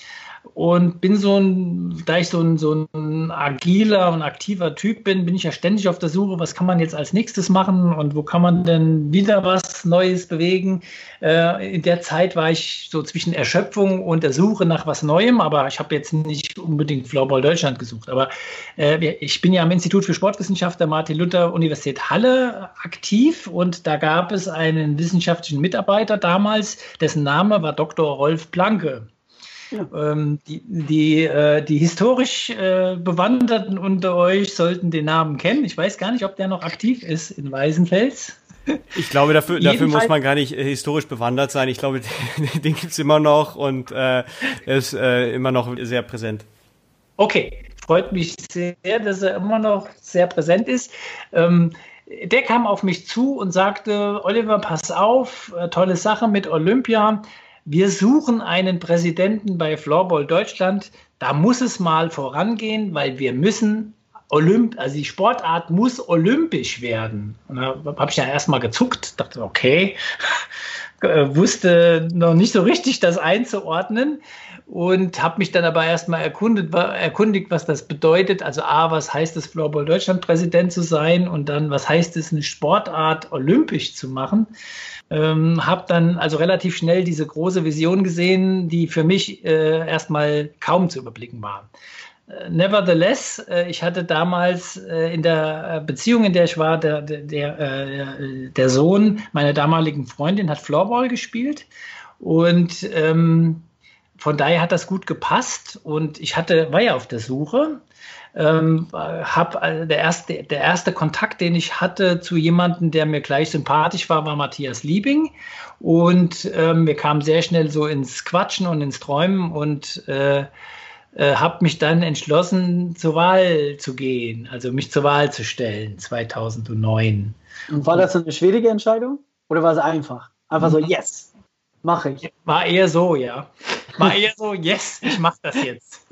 und bin so ein, da ich so ein, so ein agiler und aktiver Typ bin, bin ich ja ständig auf der Suche, was kann man jetzt als nächstes machen und wo kann man denn wieder was Neues bewegen. Äh, in der Zeit war ich so zwischen Erschöpfung und der Suche nach was Neuem, aber ich habe jetzt nicht unbedingt Floorball Deutschland gesucht. Aber äh, ich bin ja am Institut für Sportwissenschaft der Martin-Luther-Universität Halle aktiv und da gab es einen wissenschaftlichen Mitarbeiter damals, dessen Name war Dr. Rolf Planke. Ähm, die, die, äh, die historisch äh, Bewanderten unter euch sollten den Namen kennen. Ich weiß gar nicht, ob der noch aktiv ist in Weißenfels. Ich glaube, dafür, dafür muss man gar nicht äh, historisch bewandert sein. Ich glaube, den, den gibt es immer noch und äh, er ist äh, immer noch sehr präsent. Okay, freut mich sehr, dass er immer noch sehr präsent ist. Ähm, der kam auf mich zu und sagte, Oliver, pass auf, äh, tolle Sache mit Olympia wir suchen einen Präsidenten bei Floorball Deutschland. Da muss es mal vorangehen, weil wir müssen Olymp, also die Sportart muss olympisch werden. Und da habe ich ja erstmal gezuckt, dachte, okay, wusste noch nicht so richtig das einzuordnen und habe mich dann aber erstmal erkundet, erkundigt, was das bedeutet. Also A, was heißt es, Floorball Deutschland Präsident zu sein und dann, was heißt es, eine Sportart olympisch zu machen. Ähm, habe dann also relativ schnell diese große Vision gesehen, die für mich äh, erstmal kaum zu überblicken war. Äh, nevertheless, äh, ich hatte damals äh, in der Beziehung, in der ich war, der, der, der Sohn meiner damaligen Freundin hat Floorball gespielt und ähm, von daher hat das gut gepasst und ich hatte, war ja auf der Suche ähm, hab, also der, erste, der erste Kontakt, den ich hatte zu jemandem, der mir gleich sympathisch war, war Matthias Liebing. Und ähm, wir kamen sehr schnell so ins Quatschen und ins Träumen und äh, äh, habe mich dann entschlossen, zur Wahl zu gehen, also mich zur Wahl zu stellen, 2009. Und war das eine schwierige Entscheidung oder war es einfach? Einfach so, mhm. yes, mache ich. War eher so, ja. War eher so, yes, ich mache das jetzt.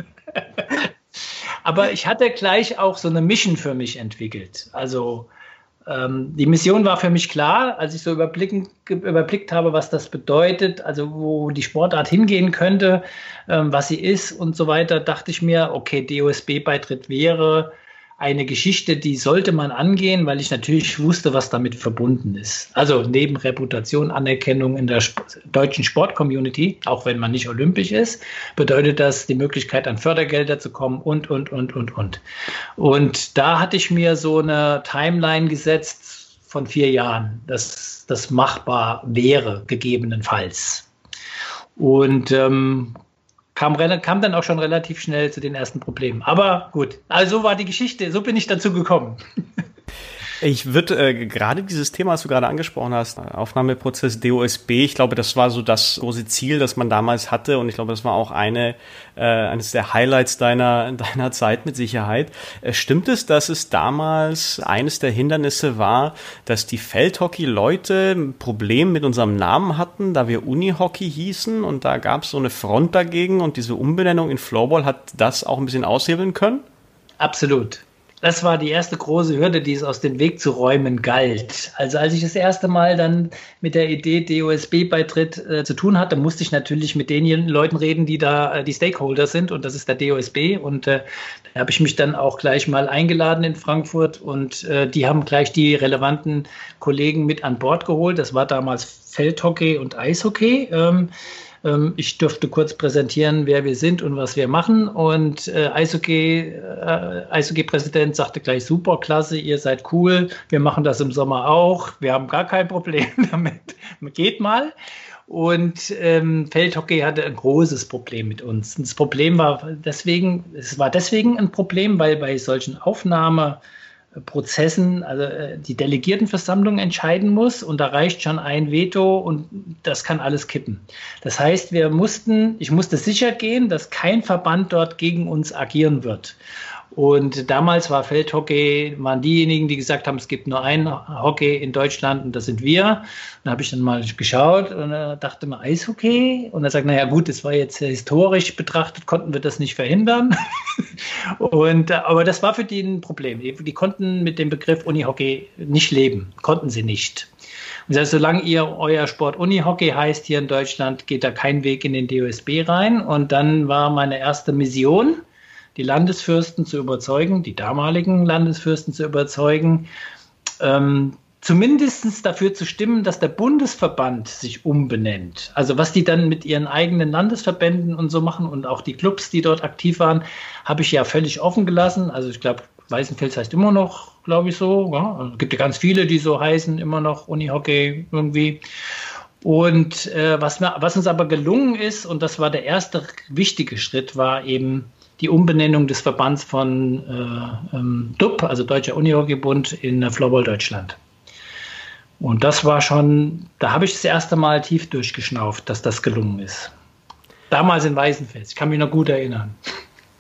Aber ich hatte gleich auch so eine Mission für mich entwickelt. Also ähm, die Mission war für mich klar, als ich so überblickt habe, was das bedeutet, also wo die Sportart hingehen könnte, ähm, was sie ist und so weiter, dachte ich mir, okay, DOSB-Beitritt wäre eine Geschichte, die sollte man angehen, weil ich natürlich wusste, was damit verbunden ist. Also neben Reputation, Anerkennung in der Sp deutschen Sportcommunity, auch wenn man nicht olympisch ist, bedeutet das die Möglichkeit, an Fördergelder zu kommen und, und, und, und, und. Und da hatte ich mir so eine Timeline gesetzt von vier Jahren, dass das machbar wäre, gegebenenfalls. Und ähm, kam, kam dann auch schon relativ schnell zu den ersten Problemen. Aber gut, also war die Geschichte, so bin ich dazu gekommen. Ich würde äh, gerade dieses Thema, was du gerade angesprochen hast, Aufnahmeprozess DOSB, ich glaube, das war so das große Ziel, das man damals hatte und ich glaube, das war auch eine äh, eines der Highlights deiner deiner Zeit mit Sicherheit. Äh, stimmt es, dass es damals eines der Hindernisse war, dass die Feldhockey-Leute ein Problem mit unserem Namen hatten, da wir Unihockey hießen und da gab es so eine Front dagegen und diese Umbenennung in Floorball hat das auch ein bisschen aushebeln können? Absolut das war die erste große Hürde, die es aus dem Weg zu räumen galt. Also als ich das erste Mal dann mit der Idee DOSB-Beitritt äh, zu tun hatte, musste ich natürlich mit den Leuten reden, die da äh, die Stakeholder sind und das ist der DOSB und äh, da habe ich mich dann auch gleich mal eingeladen in Frankfurt und äh, die haben gleich die relevanten Kollegen mit an Bord geholt. Das war damals Feldhockey und Eishockey. Ähm, ähm, ich durfte kurz präsentieren, wer wir sind und was wir machen. Und äh, Eishockey, äh, Eishockey-Präsident sagte gleich, super, klasse, ihr seid cool, wir machen das im Sommer auch, wir haben gar kein Problem damit, geht mal. Und ähm, Feldhockey hatte ein großes Problem mit uns. Das Problem war deswegen, es war deswegen ein Problem, weil bei solchen Aufnahme Prozessen, also äh, die Delegiertenversammlung entscheiden muss und da reicht schon ein Veto und das kann alles kippen. Das heißt, wir mussten, ich musste sicher gehen, dass kein Verband dort gegen uns agieren wird. Und damals war Feldhockey, waren diejenigen, die gesagt haben, es gibt nur ein Hockey in Deutschland und das sind wir. Da habe ich dann mal geschaut und dachte mir, Eishockey? Und er sagt, naja gut, das war jetzt historisch betrachtet, konnten wir das nicht verhindern. und, aber das war für die ein Problem. Die konnten mit dem Begriff Unihockey nicht leben, konnten sie nicht. Und das heißt, solange ihr euer Sport Unihockey heißt hier in Deutschland, geht da kein Weg in den DOSB rein. Und dann war meine erste Mission, die Landesfürsten zu überzeugen, die damaligen Landesfürsten zu überzeugen, ähm, zumindest dafür zu stimmen, dass der Bundesverband sich umbenennt. Also was die dann mit ihren eigenen Landesverbänden und so machen und auch die Clubs, die dort aktiv waren, habe ich ja völlig offen gelassen. Also ich glaube, Weißenfels heißt immer noch, glaube ich, so. Ja. Also es gibt ja ganz viele, die so heißen, immer noch Unihockey irgendwie. Und äh, was, was uns aber gelungen ist, und das war der erste wichtige Schritt, war eben die Umbenennung des Verbands von äh, ähm, DUB, also Deutscher Unihockeybund, in Floorball Deutschland. Und das war schon, da habe ich das erste Mal tief durchgeschnauft, dass das gelungen ist. Damals in Weißenfels, ich kann mich noch gut erinnern.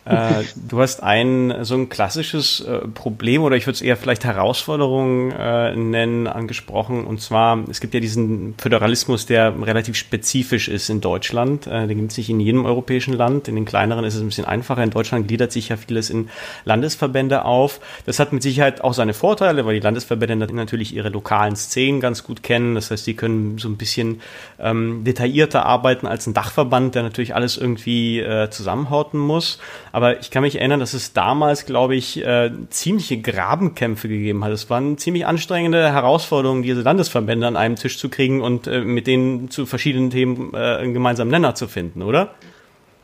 Äh, du hast ein so ein klassisches äh, Problem oder ich würde es eher vielleicht Herausforderung äh, nennen angesprochen und zwar es gibt ja diesen Föderalismus, der relativ spezifisch ist in Deutschland. Äh, den gibt es nicht in jedem europäischen Land. In den kleineren ist es ein bisschen einfacher. In Deutschland gliedert sich ja vieles in Landesverbände auf. Das hat mit Sicherheit auch seine Vorteile, weil die Landesverbände natürlich ihre lokalen Szenen ganz gut kennen. Das heißt, sie können so ein bisschen ähm, detaillierter arbeiten als ein Dachverband, der natürlich alles irgendwie äh, zusammenhorten muss. Aber ich kann mich erinnern, dass es damals, glaube ich, äh, ziemliche Grabenkämpfe gegeben hat. Es waren ziemlich anstrengende Herausforderungen, diese Landesverbände an einem Tisch zu kriegen und äh, mit denen zu verschiedenen Themen äh, einen gemeinsamen Nenner zu finden, oder?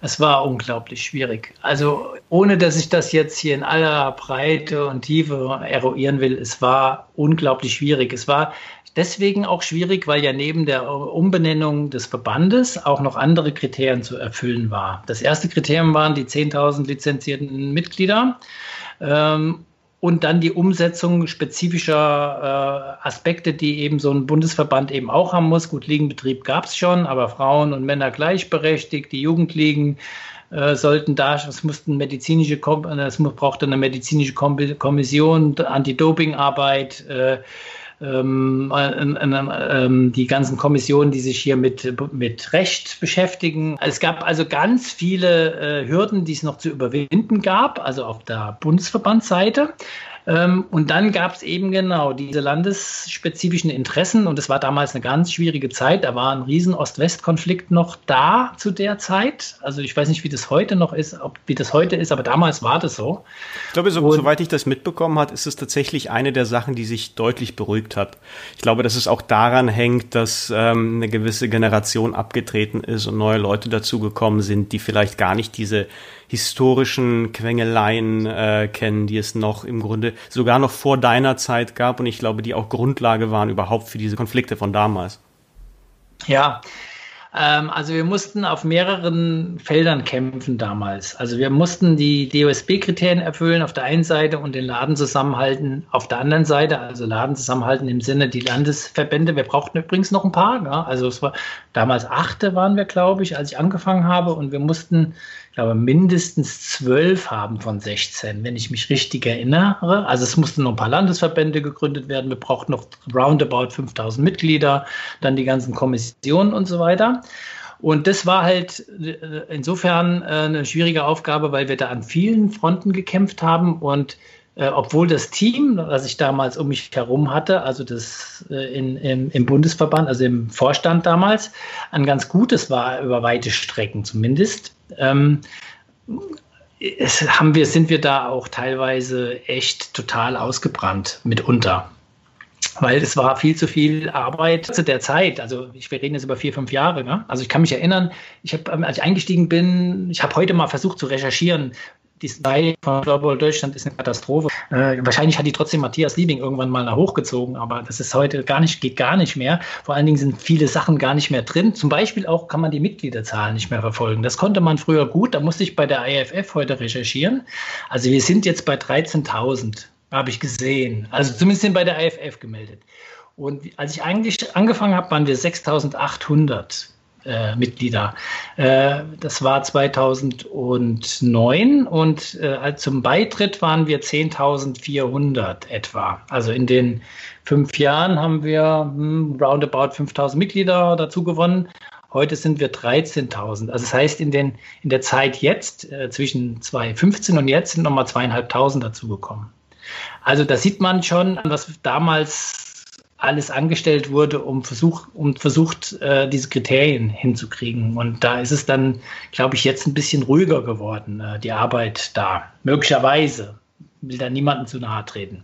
Es war unglaublich schwierig. Also ohne dass ich das jetzt hier in aller Breite und Tiefe eruieren will, es war unglaublich schwierig. Es war deswegen auch schwierig, weil ja neben der Umbenennung des Verbandes auch noch andere Kriterien zu erfüllen war. Das erste Kriterium waren die 10.000 lizenzierten Mitglieder. Ähm, und dann die Umsetzung spezifischer äh, Aspekte, die eben so ein Bundesverband eben auch haben muss. Gut, Liegenbetrieb gab es schon, aber Frauen und Männer gleichberechtigt, die Jugendligen äh, sollten da, es mussten medizinische, es brauchte eine medizinische Kommission, Anti-Doping-Arbeit, äh, ähm, ähm, die ganzen Kommissionen, die sich hier mit, mit Recht beschäftigen. Es gab also ganz viele äh, Hürden, die es noch zu überwinden gab, also auf der Bundesverbandsseite. Ähm, und dann gab es eben genau diese landesspezifischen Interessen und es war damals eine ganz schwierige Zeit. Da war ein riesen Ost-West-Konflikt noch da zu der Zeit. Also ich weiß nicht, wie das heute noch ist, ob, wie das heute ist, aber damals war das so. Ich glaube, so, soweit ich das mitbekommen habe, ist es tatsächlich eine der Sachen, die sich deutlich beruhigt hat. Ich glaube, dass es auch daran hängt, dass ähm, eine gewisse Generation abgetreten ist und neue Leute dazugekommen sind, die vielleicht gar nicht diese historischen Quengeleien äh, kennen, die es noch im Grunde sogar noch vor deiner Zeit gab und ich glaube, die auch Grundlage waren überhaupt für diese Konflikte von damals. Ja, ähm, also wir mussten auf mehreren Feldern kämpfen damals. Also wir mussten die DOSB-Kriterien erfüllen auf der einen Seite und den Laden zusammenhalten auf der anderen Seite. Also Laden zusammenhalten im Sinne die Landesverbände. Wir brauchten übrigens noch ein paar. Ja? Also es war damals achte waren wir, glaube ich, als ich angefangen habe und wir mussten glaube, mindestens zwölf haben von 16, wenn ich mich richtig erinnere. Also es mussten noch ein paar Landesverbände gegründet werden. Wir brauchten noch roundabout 5000 Mitglieder, dann die ganzen Kommissionen und so weiter. Und das war halt äh, insofern äh, eine schwierige Aufgabe, weil wir da an vielen Fronten gekämpft haben und äh, obwohl das Team, was ich damals um mich herum hatte, also das in, im, im, Bundesverband, also im Vorstand damals, ein ganz gutes war über weite Strecken zumindest, ähm, haben wir, sind wir da auch teilweise echt total ausgebrannt mitunter. Weil es war viel zu viel Arbeit zu der Zeit. Also ich, wir reden jetzt über vier, fünf Jahre. Ne? Also ich kann mich erinnern, ich habe, als ich eingestiegen bin, ich habe heute mal versucht zu recherchieren, die Style von Global Deutschland ist eine Katastrophe. Äh, wahrscheinlich hat die trotzdem Matthias Liebing irgendwann mal nach hochgezogen, aber das ist heute gar nicht, geht gar nicht mehr. Vor allen Dingen sind viele Sachen gar nicht mehr drin. Zum Beispiel auch kann man die Mitgliederzahlen nicht mehr verfolgen. Das konnte man früher gut, da musste ich bei der IFF heute recherchieren. Also wir sind jetzt bei 13.000, habe ich gesehen. Also zumindest sind bei der IFF gemeldet. Und als ich eigentlich angefangen habe, waren wir 6.800 äh, Mitglieder. Äh, das war 2009 und äh, zum Beitritt waren wir 10.400 etwa. Also in den fünf Jahren haben wir hm, roundabout 5.000 Mitglieder dazu gewonnen. Heute sind wir 13.000. Also das heißt, in, den, in der Zeit jetzt, äh, zwischen 2015 und jetzt, sind nochmal zweieinhalbtausend dazugekommen. Also da sieht man schon, was damals alles angestellt wurde, um, versuch, um versucht, äh, diese Kriterien hinzukriegen. Und da ist es dann, glaube ich, jetzt ein bisschen ruhiger geworden, äh, die Arbeit da. Möglicherweise. Will da niemandem zu nahe treten.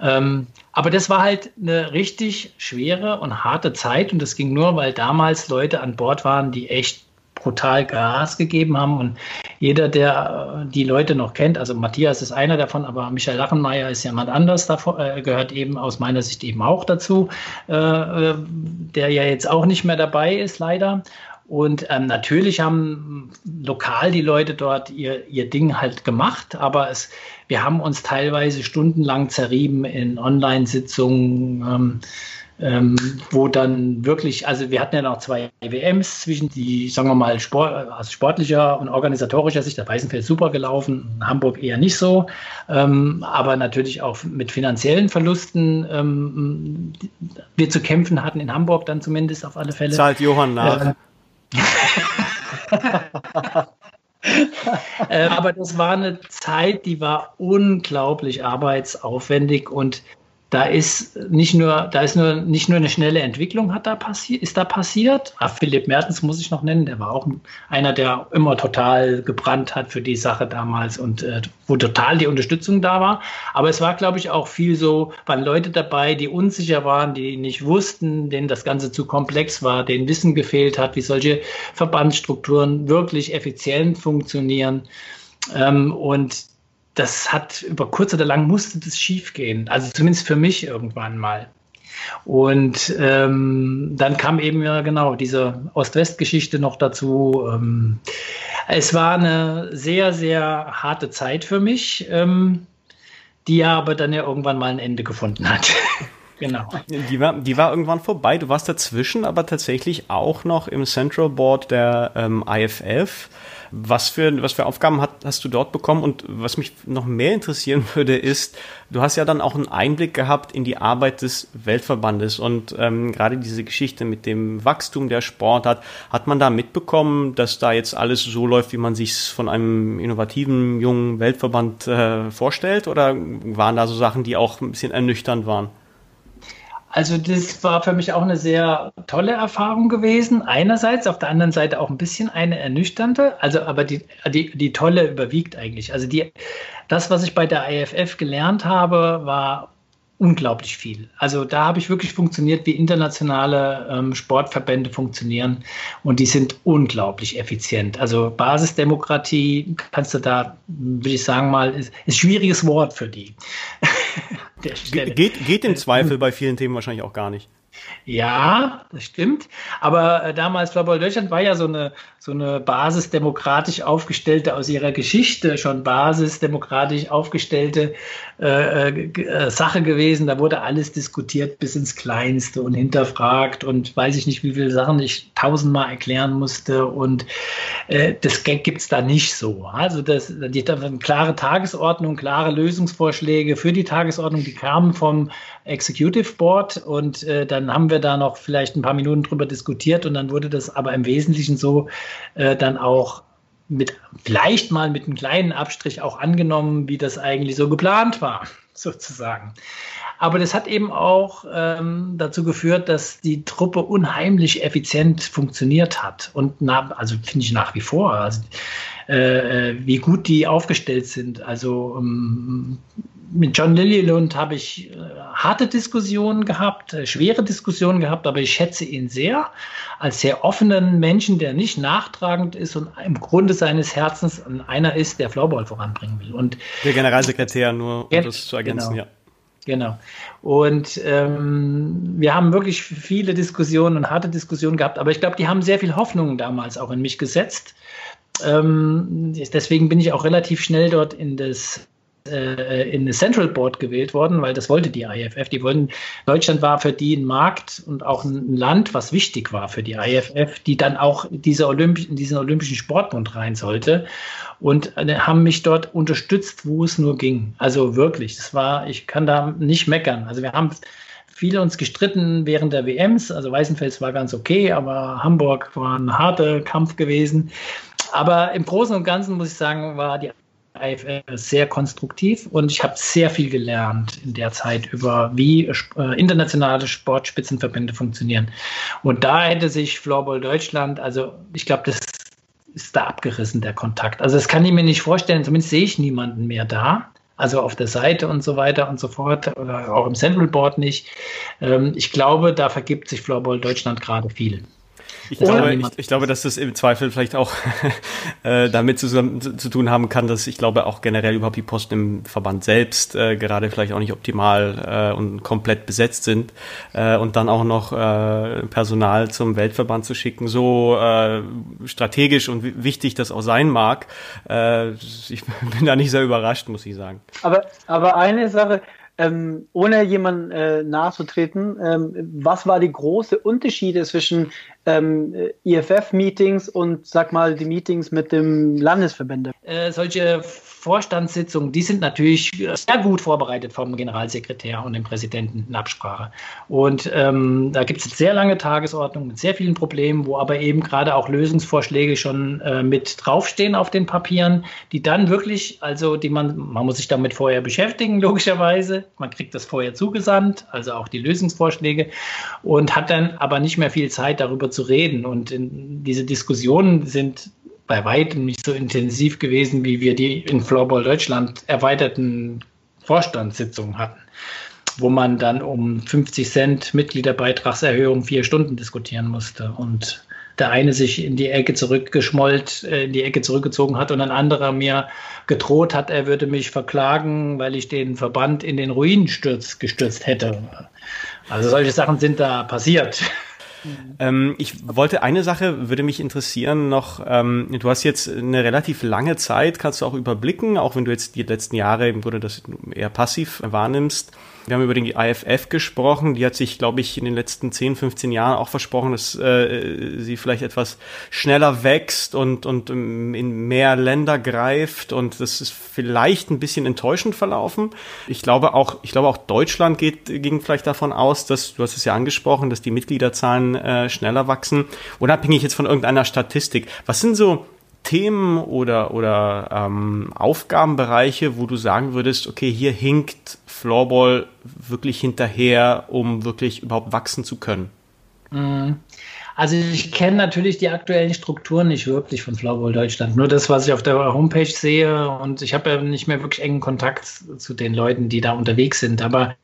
Ähm, aber das war halt eine richtig schwere und harte Zeit und das ging nur, weil damals Leute an Bord waren, die echt brutal Gas gegeben haben. Und jeder, der äh, die Leute noch kennt, also Matthias ist einer davon, aber Michael Lachenmeier ist jemand anders, davon, äh, gehört eben aus meiner Sicht eben auch dazu, äh, der ja jetzt auch nicht mehr dabei ist, leider. Und ähm, natürlich haben lokal die Leute dort ihr, ihr Ding halt gemacht, aber es, wir haben uns teilweise stundenlang zerrieben in Online-Sitzungen. Ähm, ähm, wo dann wirklich, also wir hatten ja noch zwei WMs zwischen die, sagen wir mal, Sport, aus sportlicher und organisatorischer Sicht, der Weißenfeld super gelaufen, Hamburg eher nicht so, ähm, aber natürlich auch mit finanziellen Verlusten ähm, wir zu kämpfen hatten, in Hamburg dann zumindest auf alle Fälle. Zahlt Johann nach. Äh, äh, aber das war eine Zeit, die war unglaublich arbeitsaufwendig und da ist nicht nur, da ist nur nicht nur eine schnelle Entwicklung hat da passiert, ist da passiert. Ach, Philipp Mertens muss ich noch nennen, der war auch einer, der immer total gebrannt hat für die Sache damals und äh, wo total die Unterstützung da war. Aber es war, glaube ich, auch viel so, waren Leute dabei, die unsicher waren, die nicht wussten, denen das Ganze zu komplex war, denen Wissen gefehlt hat, wie solche Verbandsstrukturen wirklich effizient funktionieren. Ähm, und das hat über kurz oder lang musste das schief gehen. Also zumindest für mich irgendwann mal. Und ähm, dann kam eben ja genau diese Ost-West-Geschichte noch dazu. Ähm, es war eine sehr, sehr harte Zeit für mich, ähm, die aber dann ja irgendwann mal ein Ende gefunden hat. genau. Die war, die war irgendwann vorbei. Du warst dazwischen, aber tatsächlich auch noch im Central Board der ähm, IFF. Was für, was für Aufgaben hat, hast du dort bekommen? Und was mich noch mehr interessieren würde, ist, du hast ja dann auch einen Einblick gehabt in die Arbeit des Weltverbandes und ähm, gerade diese Geschichte mit dem Wachstum der Sportart, hat man da mitbekommen, dass da jetzt alles so läuft, wie man sich von einem innovativen jungen Weltverband äh, vorstellt? Oder waren da so Sachen, die auch ein bisschen ernüchternd waren? Also das war für mich auch eine sehr tolle Erfahrung gewesen. Einerseits, auf der anderen Seite auch ein bisschen eine ernüchternde. Also aber die, die, die tolle überwiegt eigentlich. Also die, das, was ich bei der IFF gelernt habe, war unglaublich viel. Also da habe ich wirklich funktioniert, wie internationale ähm, Sportverbände funktionieren und die sind unglaublich effizient. Also Basisdemokratie kannst du da, würde ich sagen mal, ist, ist schwieriges Wort für die. Geht, geht im Zweifel bei vielen Themen wahrscheinlich auch gar nicht. Ja, das stimmt. Aber äh, damals Floorball Deutschland war ja so eine, so eine basisdemokratisch aufgestellte, aus ihrer Geschichte schon basisdemokratisch aufgestellte äh, äh, Sache gewesen. Da wurde alles diskutiert bis ins Kleinste und hinterfragt und weiß ich nicht, wie viele Sachen ich tausendmal erklären musste. Und äh, das gibt es da nicht so. Also das, die, die, klare Tagesordnung, klare Lösungsvorschläge für die Tagesordnung, die kamen vom Executive Board und äh, dann haben wir da noch vielleicht ein paar Minuten drüber diskutiert und dann wurde das aber im Wesentlichen so äh, dann auch mit vielleicht mal mit einem kleinen Abstrich auch angenommen, wie das eigentlich so geplant war, sozusagen. Aber das hat eben auch ähm, dazu geführt, dass die Truppe unheimlich effizient funktioniert hat. Und na, also finde ich nach wie vor. Also äh, äh, wie gut die aufgestellt sind. Also ähm, mit John Lillylund habe ich äh, harte Diskussionen gehabt, äh, schwere Diskussionen gehabt, aber ich schätze ihn sehr als sehr offenen Menschen, der nicht nachtragend ist und im Grunde seines Herzens einer ist, der Flowball voranbringen will. Und der Generalsekretär, nur um das zu ergänzen, genau. ja. Genau. Und ähm, wir haben wirklich viele Diskussionen und harte Diskussionen gehabt, aber ich glaube, die haben sehr viel Hoffnung damals auch in mich gesetzt. Ähm, deswegen bin ich auch relativ schnell dort in das äh, in das Central Board gewählt worden, weil das wollte die IFF. Die wollten, Deutschland war für die ein Markt und auch ein Land, was wichtig war für die IFF, die dann auch diese Olymp in diesen Olympischen Sportbund rein sollte und äh, haben mich dort unterstützt, wo es nur ging. Also wirklich, das war, ich kann da nicht meckern. Also wir haben viele uns gestritten während der WMs. Also Weißenfels war ganz okay, aber Hamburg war ein harter Kampf gewesen. Aber im Großen und Ganzen muss ich sagen, war die IFL sehr konstruktiv und ich habe sehr viel gelernt in der Zeit über, wie äh, internationale Sportspitzenverbände funktionieren. Und da hätte sich Floorball Deutschland, also ich glaube, das ist da abgerissen, der Kontakt. Also das kann ich mir nicht vorstellen, zumindest sehe ich niemanden mehr da. Also auf der Seite und so weiter und so fort, oder auch im Central Board nicht. Ähm, ich glaube, da vergibt sich Floorball Deutschland gerade viel. Ich glaube, ich, ich, glaube, dass das im Zweifel vielleicht auch äh, damit zusammen, zu, zu, tun haben kann, dass ich glaube auch generell überhaupt die Posten im Verband selbst äh, gerade vielleicht auch nicht optimal äh, und komplett besetzt sind äh, und dann auch noch äh, Personal zum Weltverband zu schicken, so äh, strategisch und wichtig das auch sein mag. Äh, ich bin da nicht sehr überrascht, muss ich sagen. Aber, aber eine Sache, ähm, ohne jemand äh, nachzutreten, ähm, was war die große Unterschiede zwischen ähm, IFF-Meetings und sag mal die Meetings mit dem Landesverbände? Äh, solche Vorstandssitzungen, die sind natürlich sehr gut vorbereitet vom Generalsekretär und dem Präsidenten in Absprache. Und ähm, da gibt es sehr lange Tagesordnungen mit sehr vielen Problemen, wo aber eben gerade auch Lösungsvorschläge schon äh, mit draufstehen auf den Papieren, die dann wirklich, also die man, man muss sich damit vorher beschäftigen, logischerweise. Man kriegt das vorher zugesandt, also auch die Lösungsvorschläge und hat dann aber nicht mehr viel Zeit darüber zu reden. Und diese Diskussionen sind bei weitem nicht so intensiv gewesen, wie wir die in Floorball Deutschland erweiterten Vorstandssitzungen hatten, wo man dann um 50 Cent Mitgliederbeitragserhöhung vier Stunden diskutieren musste und der eine sich in die Ecke zurückgeschmollt, äh, in die Ecke zurückgezogen hat und ein anderer mir gedroht hat, er würde mich verklagen, weil ich den Verband in den Ruin stürz, gestürzt hätte. Also solche Sachen sind da passiert. Ähm, ich wollte eine Sache, würde mich interessieren noch, ähm, du hast jetzt eine relativ lange Zeit, kannst du auch überblicken, auch wenn du jetzt die letzten Jahre im Grunde das eher passiv wahrnimmst. Wir haben über die IFF gesprochen. Die hat sich, glaube ich, in den letzten 10, 15 Jahren auch versprochen, dass äh, sie vielleicht etwas schneller wächst und, und in mehr Länder greift. Und das ist vielleicht ein bisschen enttäuschend verlaufen. Ich glaube auch, ich glaube auch Deutschland geht, ging vielleicht davon aus, dass, du hast es ja angesprochen, dass die Mitgliederzahlen äh, schneller wachsen. Unabhängig jetzt von irgendeiner Statistik. Was sind so Themen oder, oder ähm, Aufgabenbereiche, wo du sagen würdest, okay, hier hinkt Floorball wirklich hinterher, um wirklich überhaupt wachsen zu können? Mhm. Also ich kenne natürlich die aktuellen Strukturen nicht wirklich von Floorball Deutschland. Nur das, was ich auf der Homepage sehe. Und ich habe ja nicht mehr wirklich engen Kontakt zu den Leuten, die da unterwegs sind. Aber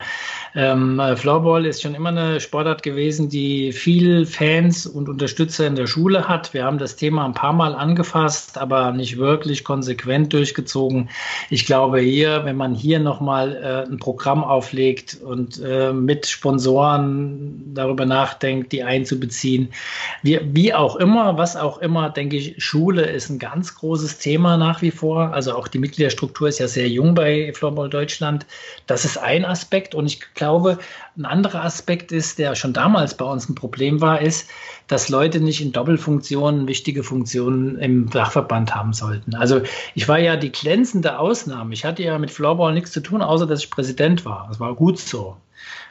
ähm, Floorball ist schon immer eine Sportart gewesen, die viel Fans und Unterstützer in der Schule hat. Wir haben das Thema ein paar Mal angefasst, aber nicht wirklich konsequent durchgezogen. Ich glaube hier, wenn man hier nochmal äh, ein Programm auflegt und äh, mit Sponsoren darüber nachdenkt, die einzubeziehen, wie, wie auch immer, was auch immer, denke ich, Schule ist ein ganz großes Thema nach wie vor. Also auch die Mitgliederstruktur ist ja sehr jung bei Floorball Deutschland. Das ist ein Aspekt. Und ich glaube, ein anderer Aspekt ist, der schon damals bei uns ein Problem war, ist, dass Leute nicht in Doppelfunktionen wichtige Funktionen im Dachverband haben sollten. Also ich war ja die glänzende Ausnahme. Ich hatte ja mit Floorball nichts zu tun, außer dass ich Präsident war. Das war gut so.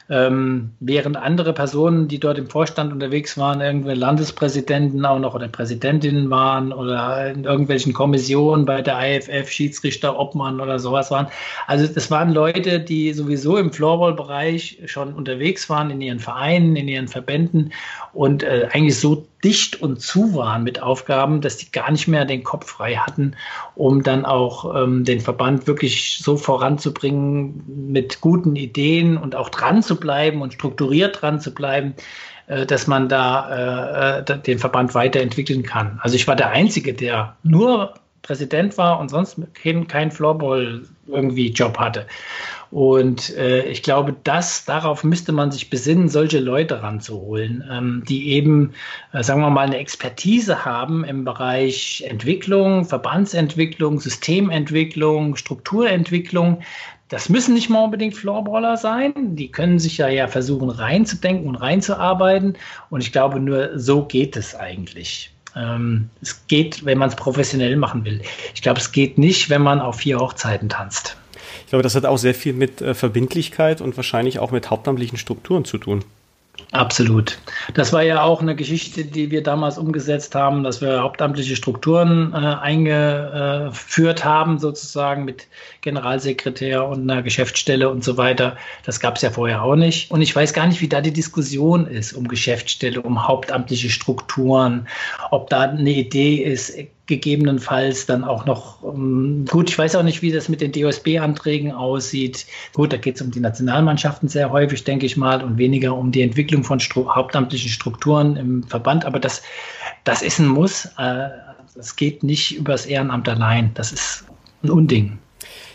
Ähm, während andere Personen, die dort im Vorstand unterwegs waren, irgendwelche Landespräsidenten auch noch oder Präsidentinnen waren oder in irgendwelchen Kommissionen bei der IFF, Schiedsrichter, Obmann oder sowas waren. Also das waren Leute, die sowieso im Floorball-Bereich schon unterwegs waren, in ihren Vereinen, in ihren Verbänden und äh, eigentlich so dicht und zu waren mit Aufgaben, dass die gar nicht mehr den Kopf frei hatten, um dann auch ähm, den Verband wirklich so voranzubringen mit guten Ideen und auch dran zu bleiben und strukturiert dran zu bleiben, äh, dass man da äh, den Verband weiterentwickeln kann. Also ich war der Einzige, der nur Präsident war und sonst kein, kein Floorball irgendwie Job hatte. Und äh, ich glaube, das, darauf müsste man sich besinnen, solche Leute ranzuholen, ähm, die eben, äh, sagen wir mal, eine Expertise haben im Bereich Entwicklung, Verbandsentwicklung, Systementwicklung, Strukturentwicklung. Das müssen nicht mal unbedingt Floorballer sein. Die können sich ja, ja versuchen reinzudenken und reinzuarbeiten. Und ich glaube, nur so geht es eigentlich. Ähm, es geht, wenn man es professionell machen will. Ich glaube, es geht nicht, wenn man auf vier Hochzeiten tanzt. Ich glaube, das hat auch sehr viel mit äh, Verbindlichkeit und wahrscheinlich auch mit hauptamtlichen Strukturen zu tun. Absolut. Das war ja auch eine Geschichte, die wir damals umgesetzt haben, dass wir hauptamtliche Strukturen äh, eingeführt haben, sozusagen mit Generalsekretär und einer Geschäftsstelle und so weiter. Das gab es ja vorher auch nicht. Und ich weiß gar nicht, wie da die Diskussion ist um Geschäftsstelle, um hauptamtliche Strukturen, ob da eine Idee ist, gegebenenfalls dann auch noch, um, gut, ich weiß auch nicht, wie das mit den DOSB-Anträgen aussieht. Gut, da geht es um die Nationalmannschaften sehr häufig, denke ich mal, und weniger um die Entwicklung von Stru hauptamtlichen Strukturen im Verband. Aber das, das ist ein Muss. Äh, das geht nicht übers Ehrenamt allein. Das ist ein Unding.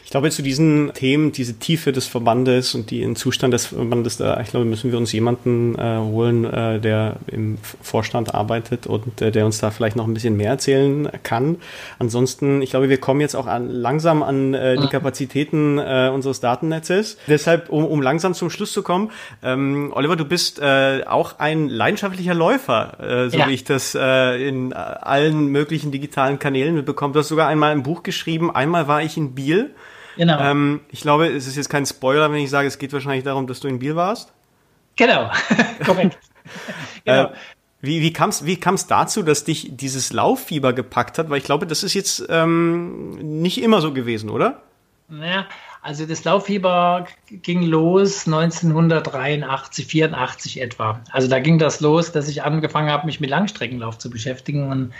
Ich glaube, zu diesen Themen, diese Tiefe des Verbandes und den Zustand des Verbandes, da, ich glaube, müssen wir uns jemanden äh, holen, äh, der im Vorstand arbeitet und äh, der uns da vielleicht noch ein bisschen mehr erzählen kann. Ansonsten, ich glaube, wir kommen jetzt auch an, langsam an äh, die Kapazitäten äh, unseres Datennetzes. Deshalb, um, um langsam zum Schluss zu kommen, ähm, Oliver, du bist äh, auch ein leidenschaftlicher Läufer, äh, so ja. wie ich das äh, in allen möglichen digitalen Kanälen mitbekomme. Du hast sogar einmal ein Buch geschrieben. Einmal war ich in Biel. Genau. Ähm, ich glaube, es ist jetzt kein Spoiler, wenn ich sage, es geht wahrscheinlich darum, dass du in Biel warst. Genau, korrekt. genau. Äh, wie, wie kam es wie kam's dazu, dass dich dieses Lauffieber gepackt hat? Weil ich glaube, das ist jetzt ähm, nicht immer so gewesen, oder? Naja, also das Lauffieber ging los 1983, 84 etwa. Also da ging das los, dass ich angefangen habe, mich mit Langstreckenlauf zu beschäftigen und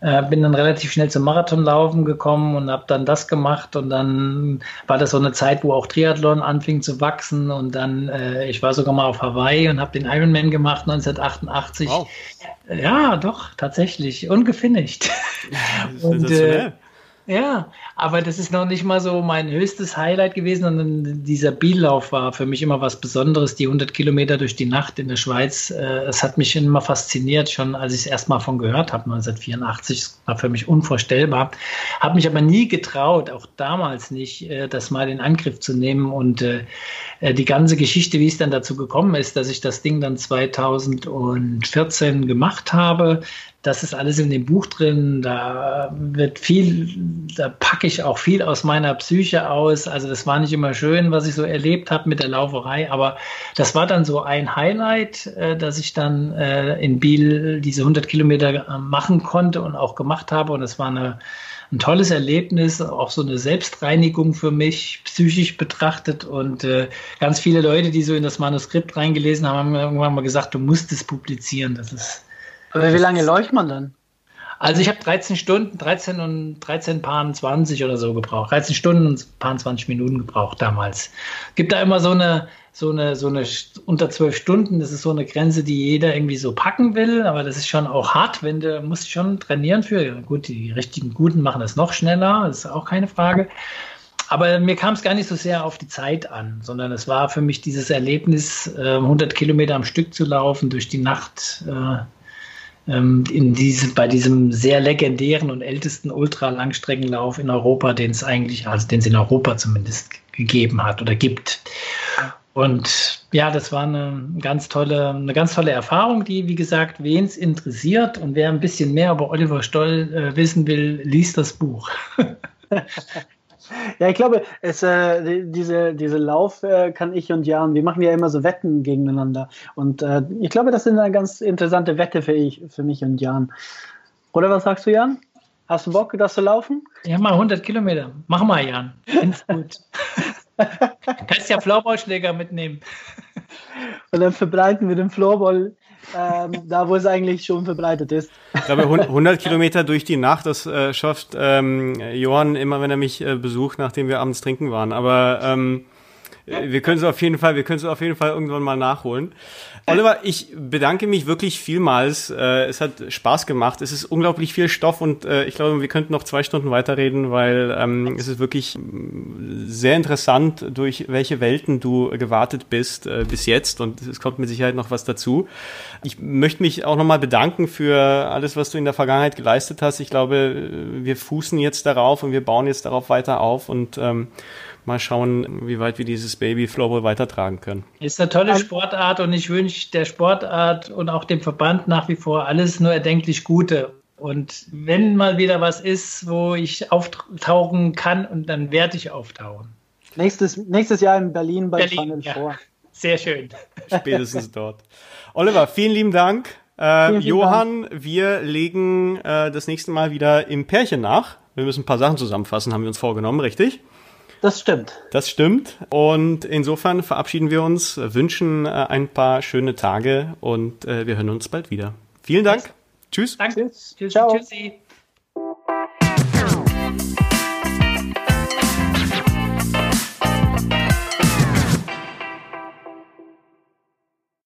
äh, bin dann relativ schnell zum Marathonlaufen gekommen und habe dann das gemacht und dann war das so eine Zeit, wo auch Triathlon anfing zu wachsen und dann äh, ich war sogar mal auf Hawaii und habe den Ironman gemacht 1988. Wow. Ja, doch tatsächlich und äh, Ja, aber das ist noch nicht mal so mein höchstes Highlight gewesen, sondern dieser Biellauf war für mich immer was Besonderes. Die 100 Kilometer durch die Nacht in der Schweiz, äh, es hat mich immer fasziniert, schon als ich es erstmal von gehört habe, 1984. Das war für mich unvorstellbar. Habe mich aber nie getraut, auch damals nicht, äh, das mal in Angriff zu nehmen. Und äh, die ganze Geschichte, wie es dann dazu gekommen ist, dass ich das Ding dann 2014 gemacht habe, das ist alles in dem Buch drin. Da wird viel, da packe ich auch viel aus meiner Psyche aus. Also das war nicht immer schön, was ich so erlebt habe mit der Lauferei, aber das war dann so ein Highlight, äh, dass ich dann äh, in Biel diese 100 Kilometer äh, machen konnte und auch gemacht habe. Und es war eine, ein tolles Erlebnis, auch so eine Selbstreinigung für mich, psychisch betrachtet. Und äh, ganz viele Leute, die so in das Manuskript reingelesen haben, haben irgendwann mal gesagt, du musst es publizieren. Das ist aber wie lange läuft man dann? Also ich habe 13 Stunden, 13 und 13 Paaren 20 oder so gebraucht. 13 Stunden und Paaren 20 Minuten gebraucht damals. Gibt da immer so eine, so eine, so eine unter 12 Stunden, das ist so eine Grenze, die jeder irgendwie so packen will, aber das ist schon auch hart, wenn du musst schon trainieren für. Gut, die richtigen Guten machen das noch schneller, das ist auch keine Frage. Aber mir kam es gar nicht so sehr auf die Zeit an, sondern es war für mich dieses Erlebnis, 100 ähm, Kilometer am Stück zu laufen, durch die Nacht äh, in diese, bei diesem sehr legendären und ältesten Ultralangstreckenlauf in Europa, den es eigentlich, also den es in Europa zumindest gegeben hat oder gibt. Und ja, das war eine ganz tolle, eine ganz tolle Erfahrung, die, wie gesagt, wen es interessiert und wer ein bisschen mehr über Oliver Stoll äh, wissen will, liest das Buch. Ja, ich glaube, es, äh, diese, diese Lauf äh, kann ich und Jan, wir machen ja immer so Wetten gegeneinander. Und äh, ich glaube, das ist eine ganz interessante Wette für, ich, für mich und Jan. Oder was sagst du, Jan? Hast du Bock, das zu laufen? Ja, mal 100 Kilometer. Mach mal, Jan. Find's gut. Kannst ja Floorballschläger mitnehmen. Und dann verbreiten wir den Floorball ähm, da wo es eigentlich schon verbreitet ist. Ich glaube, 100 Kilometer durch die Nacht, das äh, schafft ähm, Johann immer, wenn er mich äh, besucht, nachdem wir abends trinken waren. Aber ähm, wir können es auf jeden Fall, wir können es auf jeden Fall irgendwann mal nachholen. Oliver, ich bedanke mich wirklich vielmals. Äh, es hat Spaß gemacht. Es ist unglaublich viel Stoff und äh, ich glaube, wir könnten noch zwei Stunden weiterreden, weil ähm, es ist wirklich sehr interessant, durch welche Welten du gewartet bist äh, bis jetzt und es kommt mit Sicherheit noch was dazu. Ich möchte mich auch nochmal bedanken für alles, was du in der Vergangenheit geleistet hast. Ich glaube, wir fußen jetzt darauf und wir bauen jetzt darauf weiter auf und ähm, mal schauen, wie weit wir dieses Baby Floorball weitertragen können. Ist eine tolle Sportart und ich wünsche der Sportart und auch dem Verband nach wie vor alles nur erdenklich Gute. Und wenn mal wieder was ist, wo ich auftauchen kann, und dann werde ich auftauchen. Nächstes, nächstes Jahr in Berlin bei Berlin, Final ja. Four. Sehr schön. Spätestens dort. Oliver, vielen lieben Dank. Äh, vielen, vielen Johann, Dank. wir legen äh, das nächste Mal wieder im Pärchen nach. Wir müssen ein paar Sachen zusammenfassen, haben wir uns vorgenommen, richtig? Das stimmt. Das stimmt. Und insofern verabschieden wir uns, wünschen äh, ein paar schöne Tage und äh, wir hören uns bald wieder. Vielen Dank. Tschüss. Danke. Tschüss. Ciao. Tschüssi.